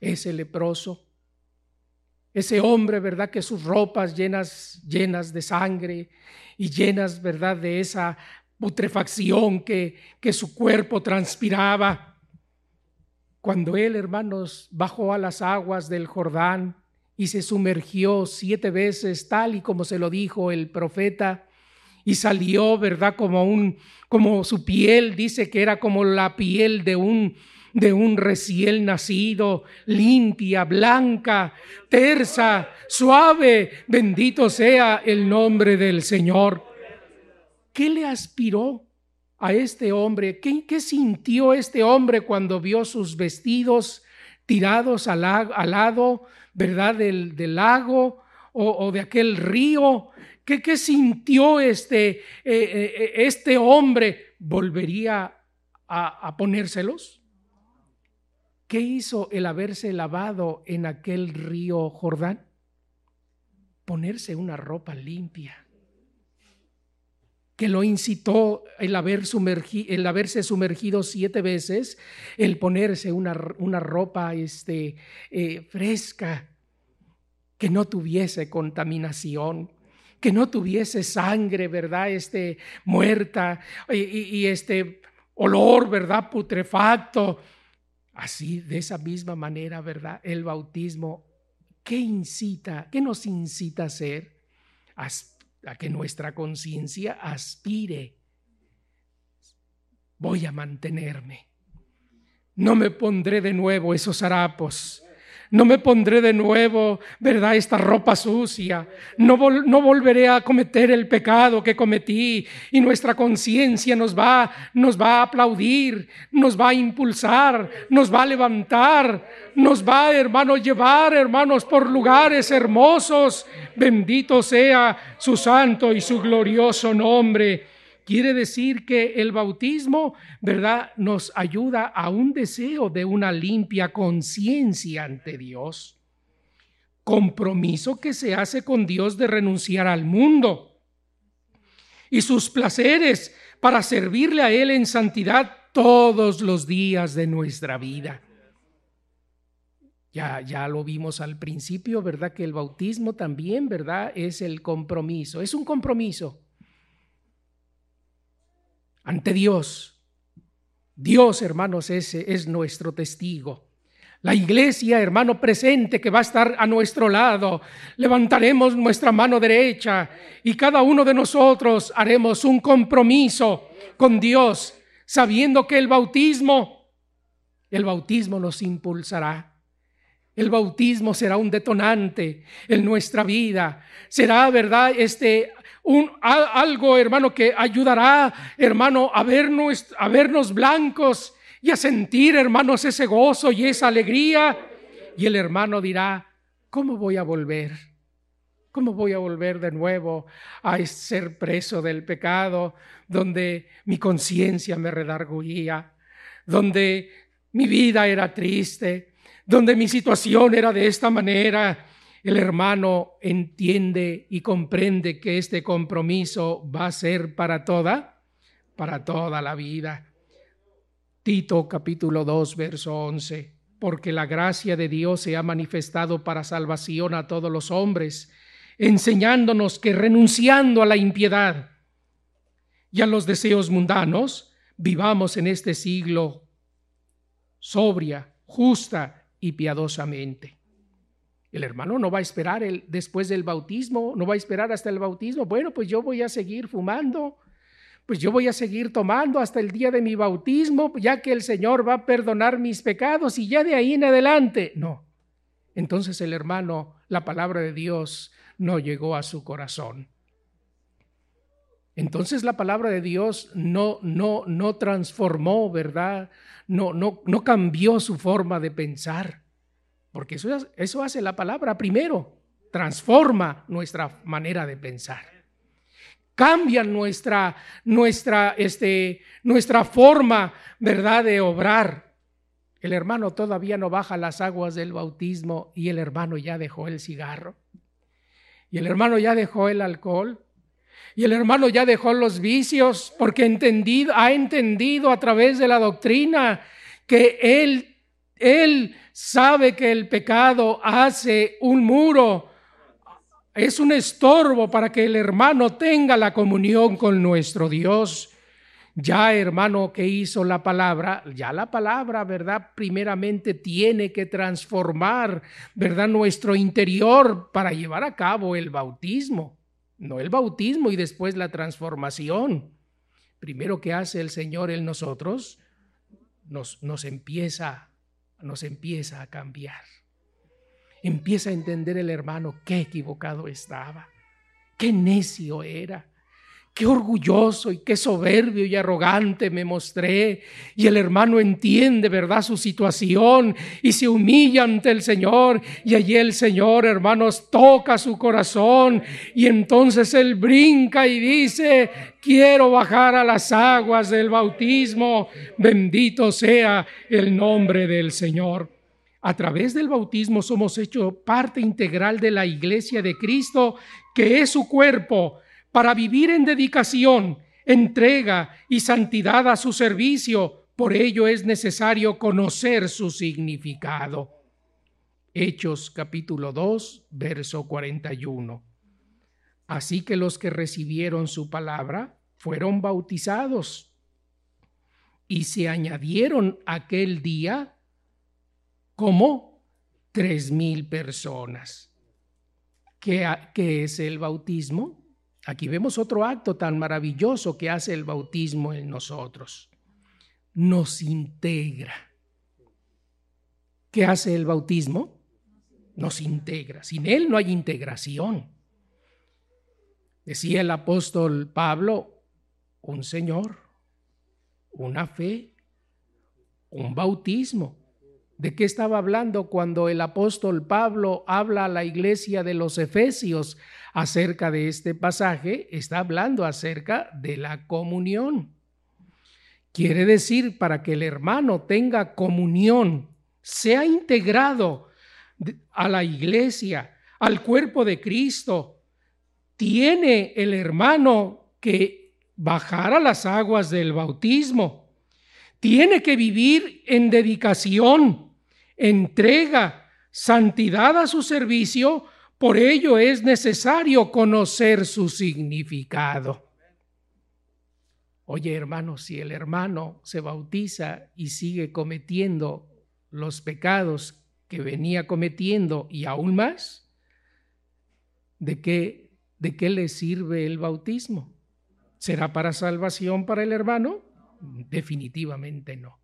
ese leproso, ese hombre, ¿verdad?, que sus ropas llenas, llenas de sangre y llenas, ¿verdad?, de esa putrefacción que, que su cuerpo transpiraba. Cuando él, hermanos, bajó a las aguas del Jordán y se sumergió siete veces, tal y como se lo dijo el profeta, y salió, ¿verdad? Como un, como su piel, dice que era como la piel de un, de un recién nacido, limpia, blanca, tersa, suave. Bendito sea el nombre del Señor. ¿Qué le aspiró a este hombre? ¿Qué, sintió este hombre cuando vio sus vestidos tirados al, lado, ¿verdad? Del, lago o, de aquel río. ¿Qué, sintió este, eh, eh, este hombre? ¿Volvería a, a ponérselos? ¿Qué hizo el haberse lavado en aquel río Jordán? Ponerse una ropa limpia que lo incitó el, haber el haberse sumergido siete veces, el ponerse una, una ropa este, eh, fresca, que no tuviese contaminación, que no tuviese sangre, ¿verdad? Este, muerta y, este olor, ¿verdad? Putrefacto. Así, de esa misma manera, ¿verdad? El bautismo, ¿qué incita? ¿Qué nos incita a hacer? A que nuestra conciencia aspire. Voy a mantenerme. No me pondré de nuevo esos harapos. No me pondré de nuevo, ¿verdad? Esta ropa sucia. No, no volveré a cometer el pecado que cometí. Y nuestra conciencia nos va, nos va a aplaudir, nos va a impulsar, nos va a levantar, nos va, hermanos, llevar, hermanos, por lugares hermosos. Bendito sea su santo y su glorioso nombre. Quiere decir que el bautismo, ¿verdad?, nos ayuda a un deseo de una limpia conciencia ante Dios. Compromiso que se hace con Dios de renunciar al mundo y sus placeres para servirle a Él en santidad todos los días de nuestra vida. Ya, ya lo vimos al principio, ¿verdad? Que el bautismo también, ¿verdad? Es el compromiso, es un compromiso ante Dios. Dios, hermanos, ese es nuestro testigo. La iglesia, hermano presente, que va a estar a nuestro lado, levantaremos nuestra mano derecha y cada uno de nosotros haremos un compromiso con Dios, sabiendo que el bautismo, el bautismo nos impulsará. El bautismo será un detonante en nuestra vida. Será, ¿verdad? Este un, algo, hermano, que ayudará, hermano, a vernos, a vernos blancos y a sentir, hermanos, ese gozo y esa alegría. Y el hermano dirá, ¿cómo voy a volver? ¿Cómo voy a volver de nuevo a ser preso del pecado, donde mi conciencia me redarguía, donde mi vida era triste, donde mi situación era de esta manera? El hermano entiende y comprende que este compromiso va a ser para toda, para toda la vida. Tito capítulo 2, verso 11, porque la gracia de Dios se ha manifestado para salvación a todos los hombres, enseñándonos que renunciando a la impiedad y a los deseos mundanos, vivamos en este siglo sobria, justa y piadosamente. El hermano no va a esperar después del bautismo, no va a esperar hasta el bautismo. Bueno, pues yo voy a seguir fumando, pues yo voy a seguir tomando hasta el día de mi bautismo, ya que el Señor va a perdonar mis pecados y ya de ahí en adelante. No. Entonces el hermano, la palabra de Dios no llegó a su corazón. Entonces la palabra de Dios no, no, no transformó, ¿verdad? No, no, no cambió su forma de pensar. Porque eso, eso hace la palabra primero, transforma nuestra manera de pensar. cambian nuestra, nuestra, este, nuestra forma, ¿verdad?, de obrar. El hermano todavía no baja las aguas del bautismo y el hermano ya dejó el cigarro. Y el hermano ya dejó el alcohol. Y el hermano ya dejó los vicios porque ha entendido a través de la doctrina que él, él sabe que el pecado hace un muro, es un estorbo para que el hermano tenga la comunión con nuestro Dios. Ya, hermano, que hizo la palabra, ya la palabra, ¿verdad? Primeramente tiene que transformar, ¿verdad? Nuestro interior para llevar a cabo el bautismo. No el bautismo y después la transformación. Primero que hace el Señor en nosotros, nos, nos empieza, nos empieza a cambiar. Empieza a entender el hermano qué equivocado estaba, qué necio era Qué orgulloso y qué soberbio y arrogante me mostré. Y el hermano entiende, ¿verdad?, su situación y se humilla ante el Señor. Y allí el Señor, hermanos, toca su corazón. Y entonces él brinca y dice, quiero bajar a las aguas del bautismo. Bendito sea el nombre del Señor. A través del bautismo somos hechos parte integral de la iglesia de Cristo, que es su cuerpo para vivir en dedicación, entrega y santidad a su servicio. Por ello es necesario conocer su significado. Hechos capítulo 2, verso 41. Así que los que recibieron su palabra fueron bautizados y se añadieron aquel día como tres mil personas. ¿Qué, ¿Qué, es el bautismo? Aquí vemos otro acto tan maravilloso que hace el bautismo en nosotros. Nos integra. ¿Qué hace el bautismo? Nos integra. Sin él no hay integración. Decía el apóstol Pablo, un Señor, una fe, un bautismo. ¿De qué estaba hablando cuando el apóstol Pablo habla a la iglesia de los Efesios acerca de este pasaje? Está hablando acerca de la comunión. Quiere decir, para que el hermano tenga comunión, sea integrado a la iglesia, al cuerpo de Cristo, tiene el hermano que bajar a las aguas del bautismo tiene que vivir en dedicación, entrega, santidad a su servicio, por ello es necesario conocer su significado. Oye hermano, si el hermano se bautiza y sigue cometiendo los pecados que venía cometiendo y aún más, ¿de qué, de qué le sirve el bautismo? ¿Será para salvación para el hermano? Definitivamente no.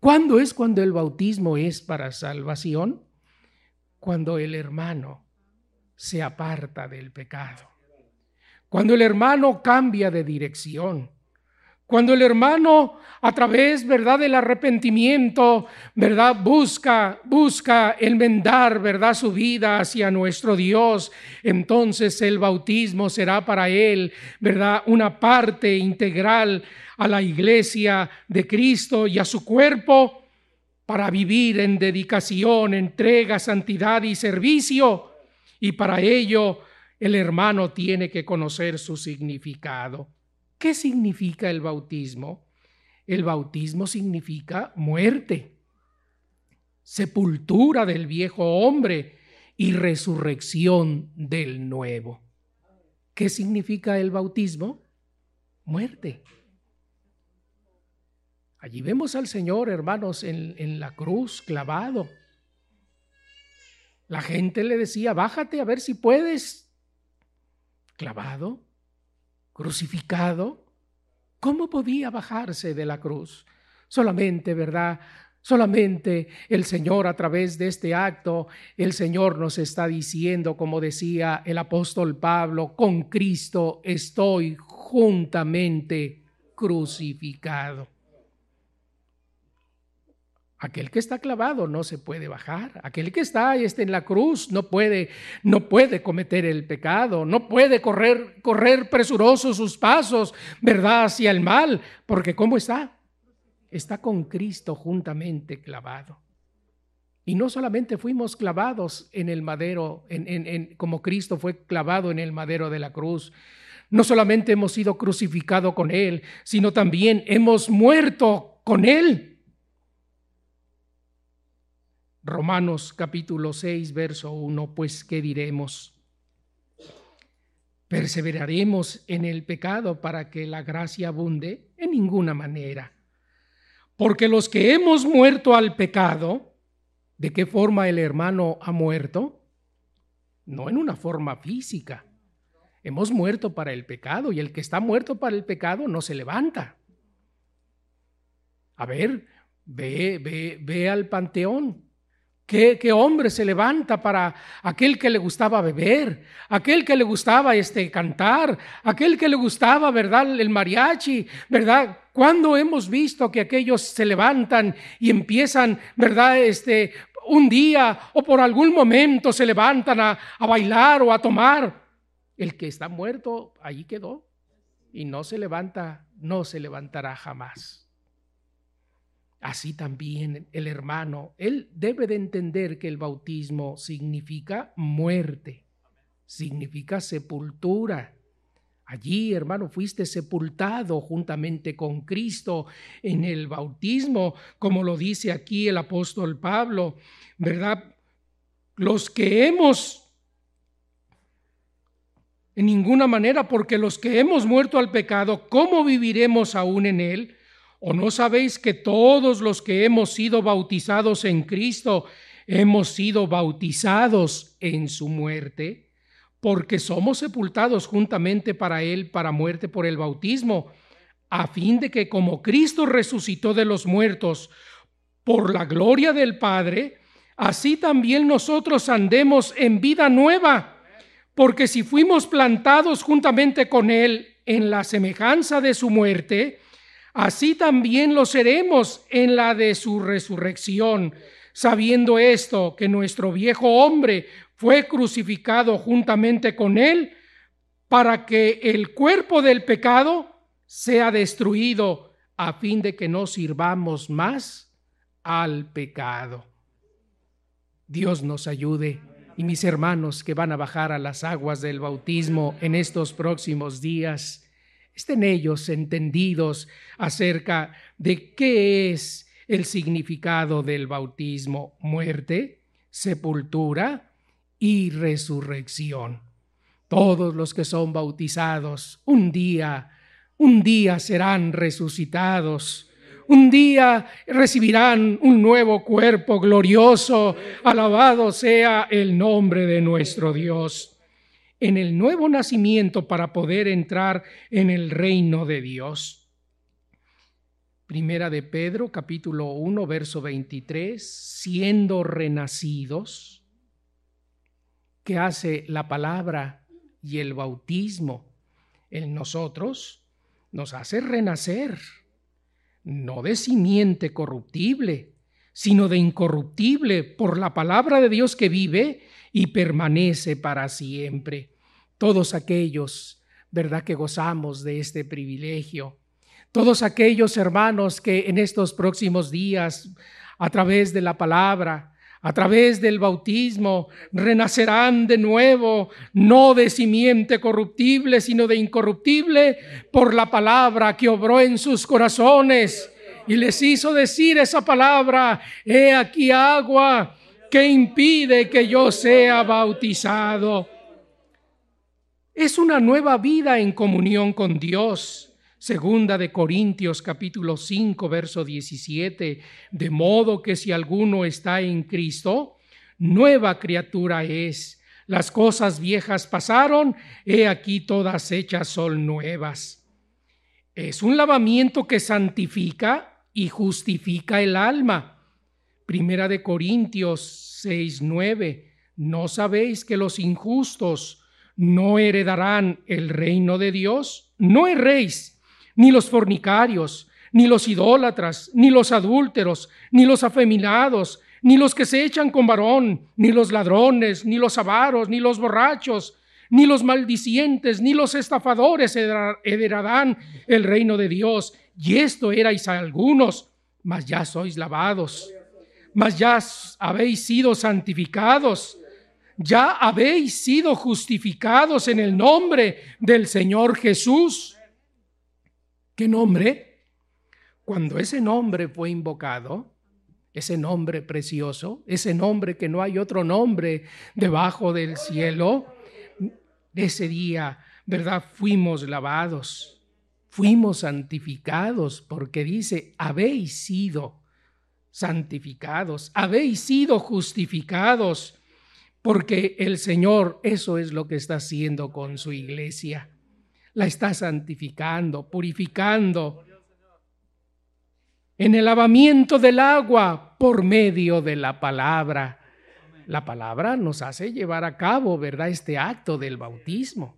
¿Cuándo es cuando el bautismo es para salvación? Cuando el hermano se aparta del pecado. Cuando el hermano cambia de dirección cuando el hermano a través, ¿verdad?, del arrepentimiento, ¿verdad?, busca, busca enmendar, ¿verdad?, su vida hacia nuestro Dios, entonces el bautismo será para él, ¿verdad?, una parte integral a la iglesia de Cristo y a su cuerpo para vivir en dedicación, entrega, santidad y servicio. Y para ello el hermano tiene que conocer su significado. ¿Qué significa el bautismo? El bautismo significa muerte, sepultura del viejo hombre y resurrección del nuevo. ¿Qué significa el bautismo? Muerte. Allí vemos al Señor, hermanos, en, en, la cruz clavado. La gente le decía, bájate a ver si puedes. Clavado crucificado, ¿cómo podía bajarse de la cruz? Solamente, ¿verdad? Solamente el Señor a través de este acto, el Señor nos está diciendo, como decía el apóstol Pablo, con Cristo estoy juntamente crucificado. Aquel que está clavado no se puede bajar. Aquel que está este, en la cruz no puede, no puede cometer el pecado, no puede correr, correr presuroso sus pasos, ¿verdad? Hacia el mal, porque ¿cómo está? Está con Cristo juntamente clavado. Y no solamente fuimos clavados en el madero, en, como Cristo fue clavado en el madero de la cruz, no solamente hemos sido crucificados con Él, sino también hemos muerto con Él. Romanos capítulo 6, verso 1, pues ¿qué diremos? ¿Perseveraremos en el pecado para que la gracia abunde? En ninguna manera. Porque los que hemos muerto al pecado, ¿de qué forma el hermano ha muerto? No en una forma física. Hemos muerto para el pecado y el que está muerto para el pecado no se levanta. A ver, ve, ve, ve al panteón. ¿Qué, hombre se levanta para aquel que le gustaba beber, aquel que le gustaba este, cantar, aquel que le gustaba, ¿verdad? El mariachi, ¿verdad? ¿Cuándo hemos visto que aquellos se levantan y empiezan, ¿verdad? Este, un día o por algún momento se levantan a, a bailar o a tomar. El que está muerto, allí quedó y no se levanta, no se levantará jamás. Así también el hermano, él debe de entender que el bautismo significa muerte, significa sepultura. Allí, hermano, fuiste sepultado juntamente con Cristo en el bautismo, como lo dice aquí el apóstol Pablo, ¿verdad? Los que hemos, en ninguna manera, porque los que hemos muerto al pecado, ¿cómo viviremos aún en él? ¿O no sabéis que todos los que hemos sido bautizados en Cristo hemos sido bautizados en su muerte? Porque somos sepultados juntamente para Él para muerte por el bautismo, a fin de que como Cristo resucitó de los muertos por la gloria del Padre, así también nosotros andemos en vida nueva. Porque si fuimos plantados juntamente con Él en la semejanza de su muerte, así también lo seremos en la de su resurrección, sabiendo esto, que nuestro viejo hombre fue crucificado juntamente con él, para que el cuerpo del pecado sea destruido, a fin de que no sirvamos más al pecado. Dios nos ayude y mis hermanos que van a bajar a las aguas del bautismo en estos próximos días, estén ellos entendidos acerca de qué es el significado del bautismo, muerte, sepultura y resurrección. Todos los que son bautizados un día, un día serán resucitados. Un día recibirán un nuevo cuerpo glorioso. Alabado sea el nombre de nuestro Dios en el nuevo nacimiento para poder entrar en el reino de Dios. Primera de Pedro, capítulo 1, verso 23, siendo renacidos, que hace la palabra y el bautismo en nosotros, nos hace renacer, no de simiente corruptible, sino de incorruptible por la palabra de Dios que vive y permanece para siempre. Todos aquellos, ¿verdad?, que gozamos de este privilegio. Todos aquellos hermanos que en estos próximos días, a través de la palabra, a través del bautismo, renacerán de nuevo, no de simiente corruptible, sino de incorruptible, por la palabra que obró en sus corazones y les hizo decir esa palabra, he aquí agua que impide que yo sea bautizado. Es una nueva vida en comunión con Dios. Segunda de Corintios capítulo 5 verso 17, de modo que si alguno está en Cristo, nueva criatura es. Las cosas viejas pasaron, he aquí todas hechas son nuevas. Es un lavamiento que santifica y justifica el alma Primera de Corintios 6, 9. ¿No sabéis que los injustos no heredarán el reino de Dios? No erréis, ni los fornicarios, ni los idólatras, ni los adúlteros, ni los afeminados, ni los que se echan con varón, ni los ladrones, ni los avaros, ni los borrachos, ni los maldicientes, ni los estafadores heredarán el reino de Dios. Y esto erais algunos, mas ya sois lavados, mas ya habéis sido santificados, ya habéis sido justificados en el nombre del Señor Jesús. ¿Qué nombre? Cuando ese nombre fue invocado, ese nombre precioso, ese nombre que no hay otro nombre debajo del cielo, ese día, ¿verdad? Fuimos lavados, fuimos santificados, porque dice, habéis sido santificados, habéis sido justificados, porque el Señor eso es lo que está haciendo con su iglesia. La está santificando, purificando en el lavamiento del agua por medio de la palabra. La palabra nos hace llevar a cabo, ¿verdad?, este acto del bautismo.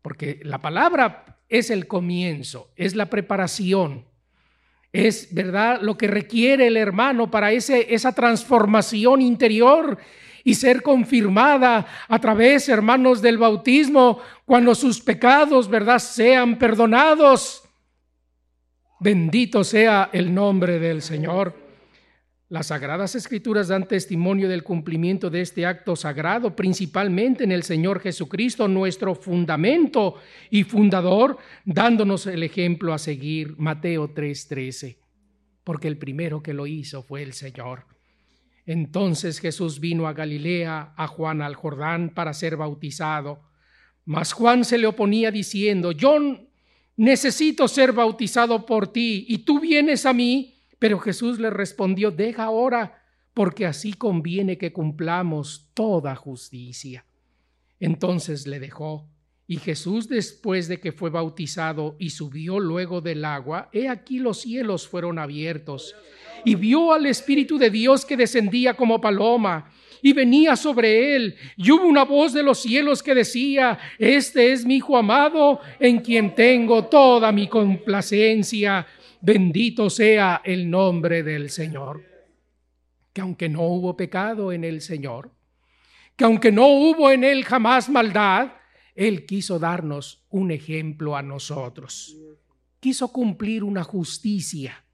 Porque la palabra es el comienzo, es la preparación, es, ¿verdad?, lo que requiere el hermano para ese, esa transformación interior y ser confirmada a través, hermanos, del bautismo, cuando sus pecados, ¿verdad?, sean perdonados. Bendito sea el nombre del Señor. Las sagradas escrituras dan testimonio del cumplimiento de este acto sagrado, principalmente en el Señor Jesucristo, nuestro fundamento y fundador, dándonos el ejemplo a seguir, Mateo 3:13, porque el primero que lo hizo fue el Señor. Entonces Jesús vino a Galilea, a Juan al Jordán, para ser bautizado. Mas Juan se le oponía diciendo, yo necesito ser bautizado por ti, y tú vienes a mí. Pero Jesús le respondió, deja ahora, porque así conviene que cumplamos toda justicia. Entonces le dejó. Y Jesús, después de que fue bautizado y subió luego del agua, he aquí los cielos fueron abiertos, y vio al Espíritu de Dios que descendía como paloma y venía sobre él. Y hubo una voz de los cielos que decía, este es mi Hijo amado, en quien tengo toda mi complacencia. Bendito sea el nombre del Señor. Que aunque no hubo pecado en el Señor, que aunque no hubo en él jamás maldad, él quiso darnos un ejemplo a nosotros. Quiso cumplir una justicia,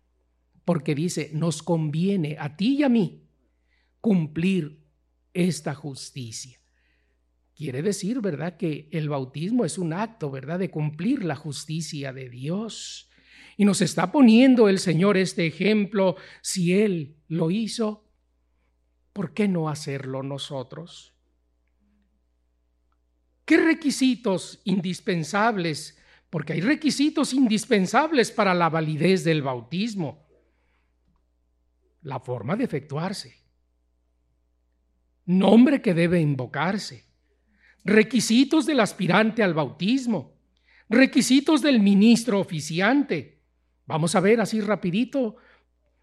porque dice, nos conviene a ti y a mí cumplir esta justicia. Quiere decir, ¿verdad?, que el bautismo es un acto, ¿verdad?, de cumplir la justicia de Dios. Y nos está poniendo el Señor este ejemplo. Si Él lo hizo, ¿por qué no hacerlo nosotros? ¿Qué requisitos indispensables? Porque hay requisitos indispensables para la validez del bautismo. La forma de efectuarse. Nombre que debe invocarse. Requisitos del aspirante al bautismo. Requisitos del ministro oficiante Vamos a ver así rapidito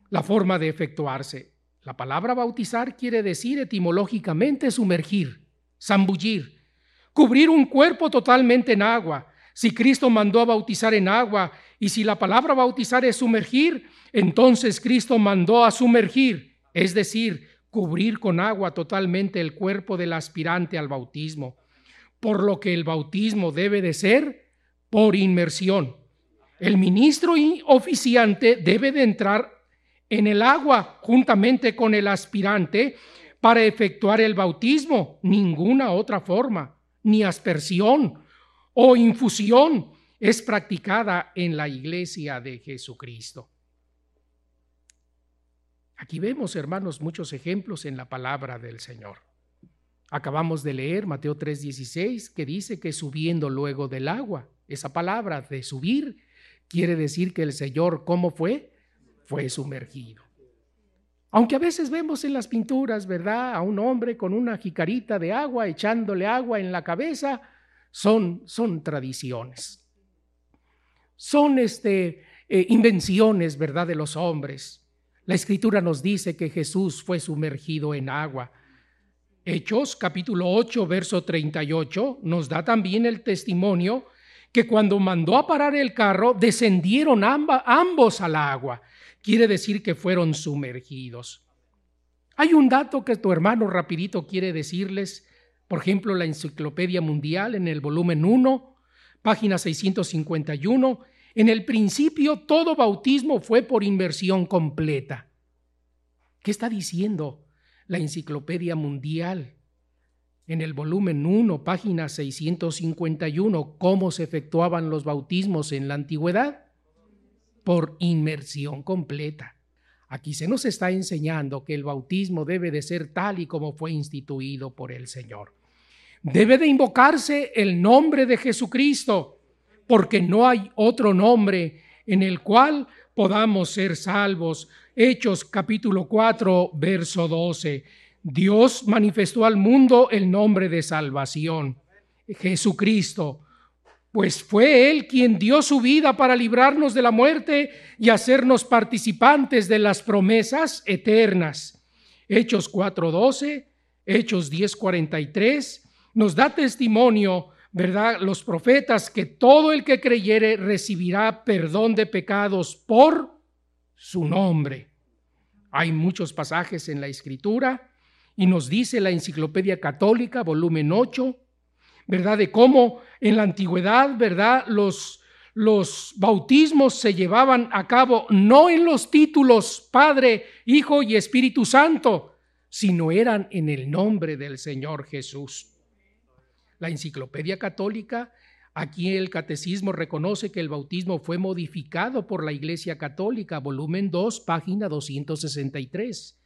la forma de efectuarse. La palabra bautizar quiere decir etimológicamente sumergir, zambullir, cubrir un cuerpo totalmente en agua. Si Cristo mandó a bautizar en agua y si la palabra bautizar es sumergir, entonces Cristo mandó a sumergir, es decir, cubrir con agua totalmente el cuerpo del aspirante al bautismo. Por lo que el bautismo debe de ser por inmersión. El ministro oficiante debe de entrar en el agua juntamente con el aspirante para efectuar el bautismo. Ninguna otra forma, ni aspersión o infusión es practicada en la iglesia de Jesucristo. Aquí vemos, hermanos, muchos ejemplos en la palabra del Señor. Acabamos de leer Mateo 3:16, que dice que subiendo luego del agua, esa palabra de subir quiere decir que el Señor, ¿cómo fue? Fue sumergido. Aunque a veces vemos en las pinturas, ¿verdad? A un hombre con una jicarita de agua echándole agua en la cabeza, son, son tradiciones. Son este, eh, invenciones, ¿verdad? De los hombres. La escritura nos dice que Jesús fue sumergido en agua. Hechos capítulo 8, verso 38 nos da también el testimonio que cuando mandó a parar el carro, descendieron ambos al agua. Quiere decir que fueron sumergidos. Hay un dato que tu hermano rapidito quiere decirles, por ejemplo, la Enciclopedia Mundial en el volumen 1, página 651, en el principio todo bautismo fue por inmersión completa. ¿Qué está diciendo la Enciclopedia Mundial? En el volumen 1, página 651, ¿cómo se efectuaban los bautismos en la antigüedad? Por inmersión completa. Aquí se nos está enseñando que el bautismo debe de ser tal y como fue instituido por el Señor. Debe de invocarse el nombre de Jesucristo porque no hay otro nombre en el cual podamos ser salvos. Hechos capítulo 4, verso 12. Dios manifestó al mundo el nombre de salvación, Jesucristo, pues fue Él quien dio su vida para librarnos de la muerte y hacernos participantes de las promesas eternas. Hechos 4.12, Hechos 10.43, nos da testimonio ¿verdad? Los profetas, que todo el que creyere recibirá perdón de pecados por su nombre. Hay muchos pasajes en la escritura y nos dice la Enciclopedia Católica, volumen 8, ¿verdad? De cómo en la antigüedad, ¿verdad? Los, los bautismos se llevaban a cabo no en los títulos Padre, Hijo y Espíritu Santo, sino eran en el nombre del Señor Jesús la enciclopedia católica, aquí el catecismo reconoce que el bautismo fue modificado por la Iglesia Católica, volumen 2, página 263.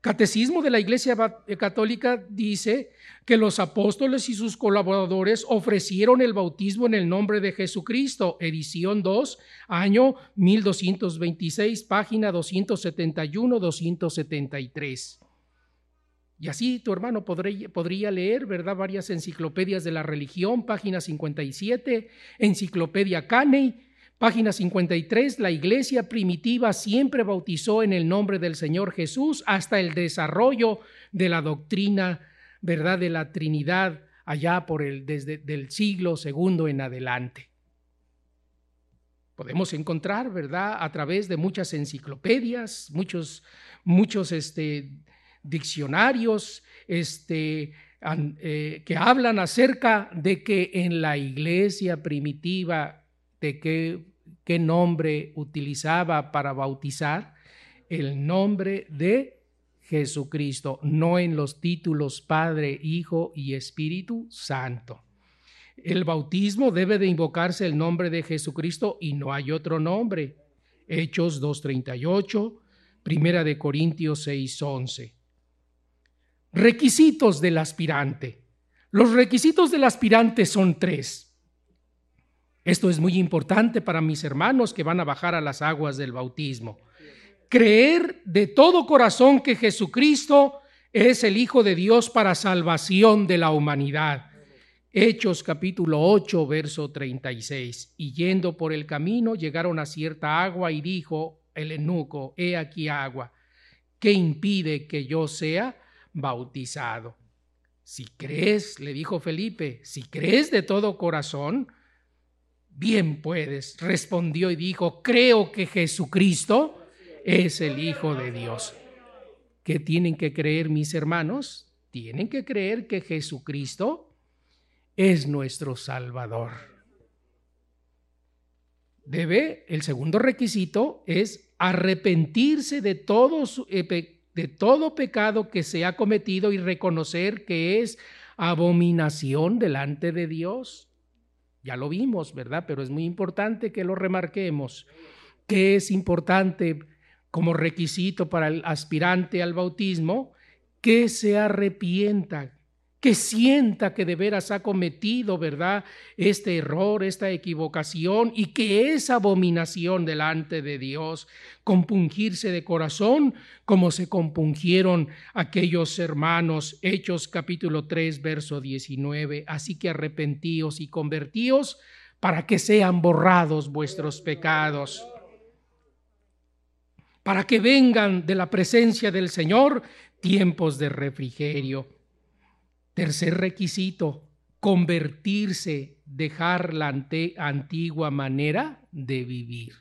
Catecismo de la Iglesia Católica dice que los apóstoles y sus colaboradores ofrecieron el bautismo en el nombre de Jesucristo, edición 2, año 1226, página 271-273. Y así tu hermano podría, podría, leer, ¿verdad? Varias enciclopedias de la religión, página 57, enciclopedia Caney, página 53, la iglesia primitiva siempre bautizó en el nombre del Señor Jesús hasta el desarrollo de la doctrina, ¿verdad? De la Trinidad allá por el, desde el siglo segundo en adelante. Podemos encontrar, ¿verdad? A través de muchas enciclopedias, muchos, muchos, este, diccionarios este, eh, que hablan acerca de que en la iglesia primitiva, de qué, qué nombre utilizaba para bautizar, el nombre de Jesucristo, no en los títulos Padre, Hijo y Espíritu Santo. El bautismo debe de invocarse el nombre de Jesucristo y no hay otro nombre. Hechos 2.38, Primera de Corintios 6.11. Requisitos del aspirante. Los requisitos del aspirante son tres. Esto es muy importante para mis hermanos que van a bajar a las aguas del bautismo. Creer de todo corazón que Jesucristo es el Hijo de Dios para salvación de la humanidad. Hechos capítulo 8, verso 36. Y yendo por el camino llegaron a cierta agua y dijo el enuco, he aquí agua. ¿Qué impide que yo sea bautizado. Si crees, le dijo Felipe, si crees de todo corazón, bien puedes. Respondió y dijo, creo que Jesucristo es el Hijo de Dios. ¿Qué tienen que creer mis hermanos? Tienen que creer que Jesucristo es nuestro Salvador. Debe, el segundo requisito es arrepentirse de todos de todo pecado que se ha cometido y reconocer que es abominación delante de Dios. Ya lo vimos, ¿verdad? Pero es muy importante que lo remarquemos. ¿Qué es importante como requisito para el aspirante al bautismo? Que se arrepienta, que sienta que de veras ha cometido, ¿verdad?, este error, esta equivocación y que es abominación delante de Dios, compungirse de corazón como se compungieron aquellos hermanos, Hechos capítulo 3, verso 19. Así que arrepentíos y convertíos para que sean borrados vuestros pecados para que vengan de la presencia del Señor tiempos de refrigerio. Tercer requisito convertirse, dejar la antigua manera de vivir.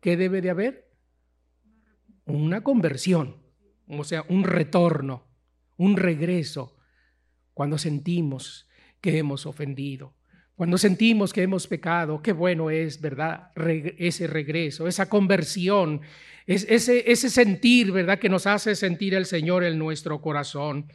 ¿Qué debe de haber? Una conversión, o sea, un retorno, un regreso, cuando sentimos que hemos ofendido, cuando sentimos que hemos pecado, qué bueno es, ¿verdad? ese regreso, esa conversión, ese, ese sentir, ¿verdad? Que nos hace sentir el Señor en nuestro corazón.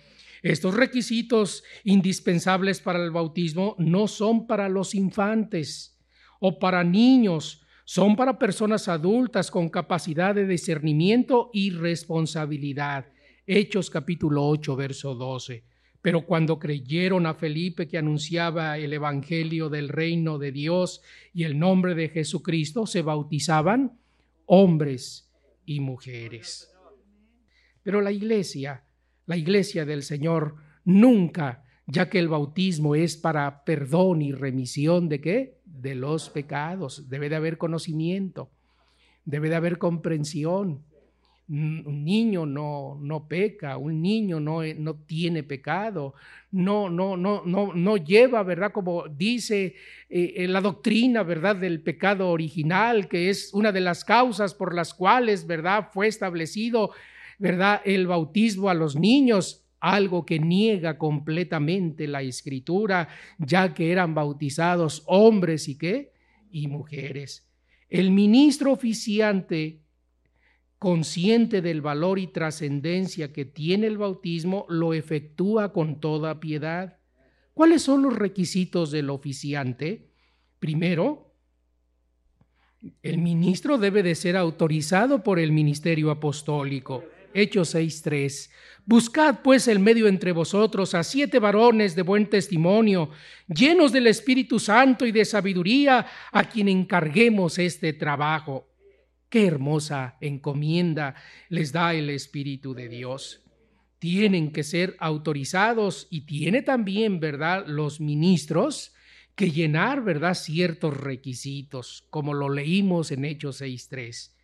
Estos requisitos indispensables para el bautismo no son para los infantes o para niños, son para personas adultas con capacidad de discernimiento y responsabilidad. Hechos capítulo 8, verso 12. Pero cuando creyeron a Felipe que anunciaba el Evangelio del reino de Dios y el nombre de Jesucristo, se bautizaban hombres y mujeres. Pero la iglesia, la iglesia del Señor, nunca, ya que el bautismo es para perdón y remisión de qué? De los pecados. Debe de haber conocimiento, debe de haber comprensión, un niño no, no peca, un niño no, no tiene pecado, no, no, no, no, no lleva, ¿verdad? Como dice eh, la doctrina, ¿verdad? Del pecado original, que es una de las causas por las cuales, ¿verdad? Fue establecido, ¿verdad? El bautismo a los niños, algo que niega completamente la escritura, ya que eran bautizados hombres y qué? Y mujeres. El ministro oficiante consciente del valor y trascendencia que tiene el bautismo, lo efectúa con toda piedad. ¿Cuáles son los requisitos del oficiante? Primero, el ministro debe de ser autorizado por el ministerio apostólico. Hechos 6.3. Buscad pues el medio entre vosotros a siete varones de buen testimonio, llenos del Espíritu Santo y de sabiduría, a quien encarguemos este trabajo. Qué hermosa encomienda les da el Espíritu de Dios. Tienen que ser autorizados y tiene también, ¿verdad?, los ministros que llenar, ¿verdad?, ciertos requisitos, como lo leímos en Hechos 6.3.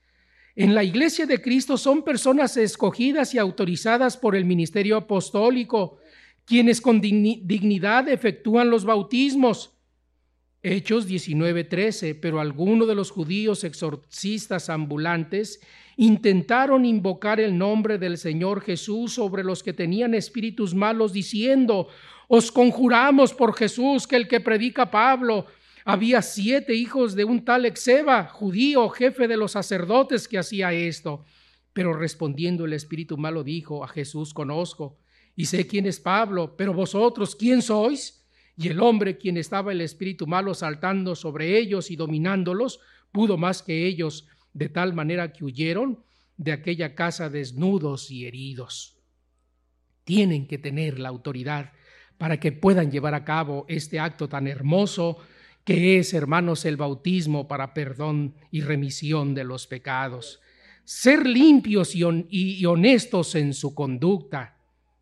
En la iglesia de Cristo son personas escogidas y autorizadas por el ministerio apostólico, quienes con dignidad efectúan los bautismos. Hechos 19:13, pero algunos de los judíos exorcistas ambulantes intentaron invocar el nombre del Señor Jesús sobre los que tenían espíritus malos, diciendo, os conjuramos por Jesús que el que predica Pablo, había siete hijos de un tal Exeba, judío, jefe de los sacerdotes, que hacía esto. Pero respondiendo el espíritu malo dijo, a Jesús conozco y sé quién es Pablo, pero vosotros, ¿quién sois? Y el hombre, quien estaba el espíritu malo saltando sobre ellos y dominándolos, pudo más que ellos, de tal manera que huyeron de aquella casa desnudos y heridos. Tienen que tener la autoridad para que puedan llevar a cabo este acto tan hermoso que es, hermanos, el bautismo para perdón y remisión de los pecados. Ser limpios y, honestos en su conducta.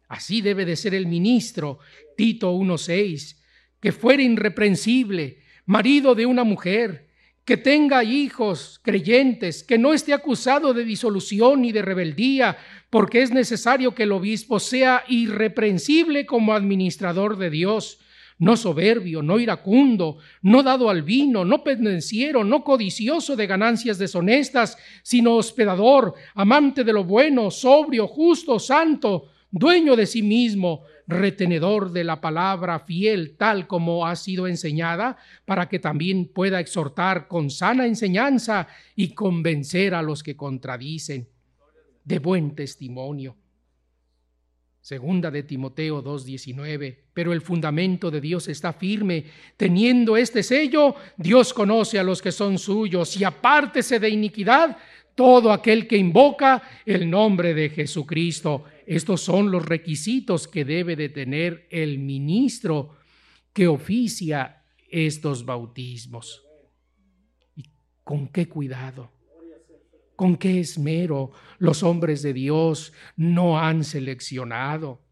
Así debe de ser el ministro, Tito 1.6, que fuera irreprensible, marido de una mujer, que tenga hijos creyentes, que no esté acusado de disolución ni de rebeldía, porque es necesario que el obispo sea irreprensible como administrador de Dios, no soberbio, no iracundo, no dado al vino, no pendenciero, no codicioso de ganancias deshonestas, sino hospedador, amante de lo bueno, sobrio, justo, santo, dueño de sí mismo, retenedor de la palabra fiel tal como ha sido enseñada, para que también pueda exhortar con sana enseñanza y convencer a los que contradicen de buen testimonio. Segunda de Timoteo 2:19, pero el fundamento de Dios está firme, teniendo este sello, Dios conoce a los que son suyos y apártese de iniquidad todo aquel que invoca el nombre de Jesucristo. Estos son los requisitos que debe de tener el ministro que oficia estos bautismos. ¿Y con qué cuidado? ¿Con qué esmero los hombres de Dios no han seleccionado?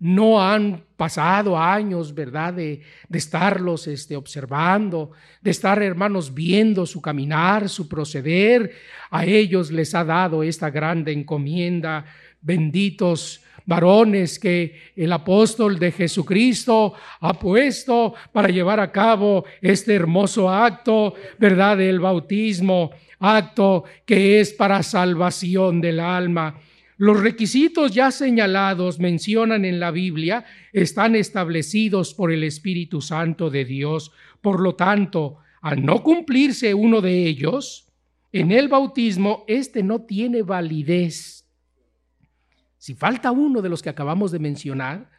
no han pasado años, ¿verdad?, de, de, estarlos este, observando, de estar, hermanos, viendo su caminar, su proceder. A ellos les ha dado esta grande encomienda. Benditos varones que el apóstol de Jesucristo ha puesto para llevar a cabo este hermoso acto, ¿verdad?, del bautismo, acto que es para salvación del alma. Los requisitos ya señalados mencionan en la Biblia están establecidos por el Espíritu Santo de Dios. Por lo tanto, al no cumplirse uno de ellos, en el bautismo este no tiene validez. Si falta uno de los que acabamos de mencionar,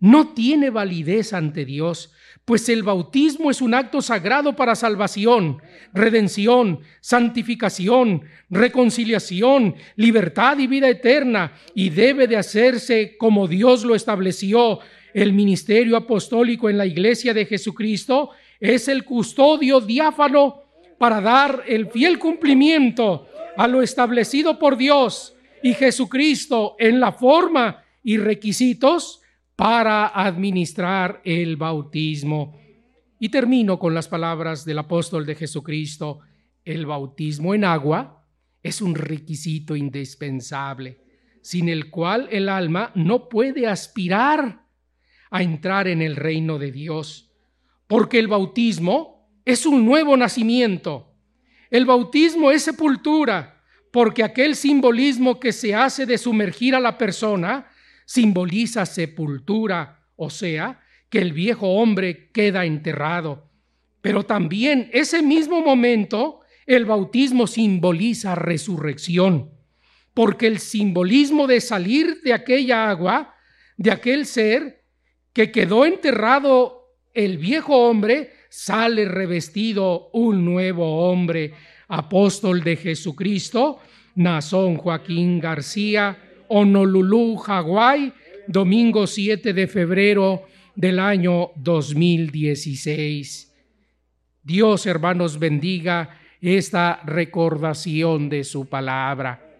no tiene validez ante Dios, pues el bautismo es un acto sagrado para salvación, redención, santificación, reconciliación, libertad y vida eterna, y debe de hacerse como Dios lo estableció. El ministerio apostólico en la iglesia de Jesucristo es el custodio diáfano para dar el fiel cumplimiento a lo establecido por Dios y Jesucristo en la forma y requisitos para administrar el bautismo. Y termino con las palabras del apóstol de Jesucristo. El bautismo en agua es un requisito indispensable, sin el cual el alma no puede aspirar a entrar en el reino de Dios, porque el bautismo es un nuevo nacimiento. El bautismo es sepultura, porque aquel simbolismo que se hace de sumergir a la persona simboliza sepultura, o sea, que el viejo hombre queda enterrado. Pero también ese mismo momento, el bautismo simboliza resurrección, porque el simbolismo de salir de aquella agua, de aquel ser que quedó enterrado el viejo hombre, sale revestido un nuevo hombre, apóstol de Jesucristo, Nazón Joaquín García, Honolulu, Hawái, domingo 7 de febrero del año 2016. Dios, hermanos, bendiga esta recordación de su palabra.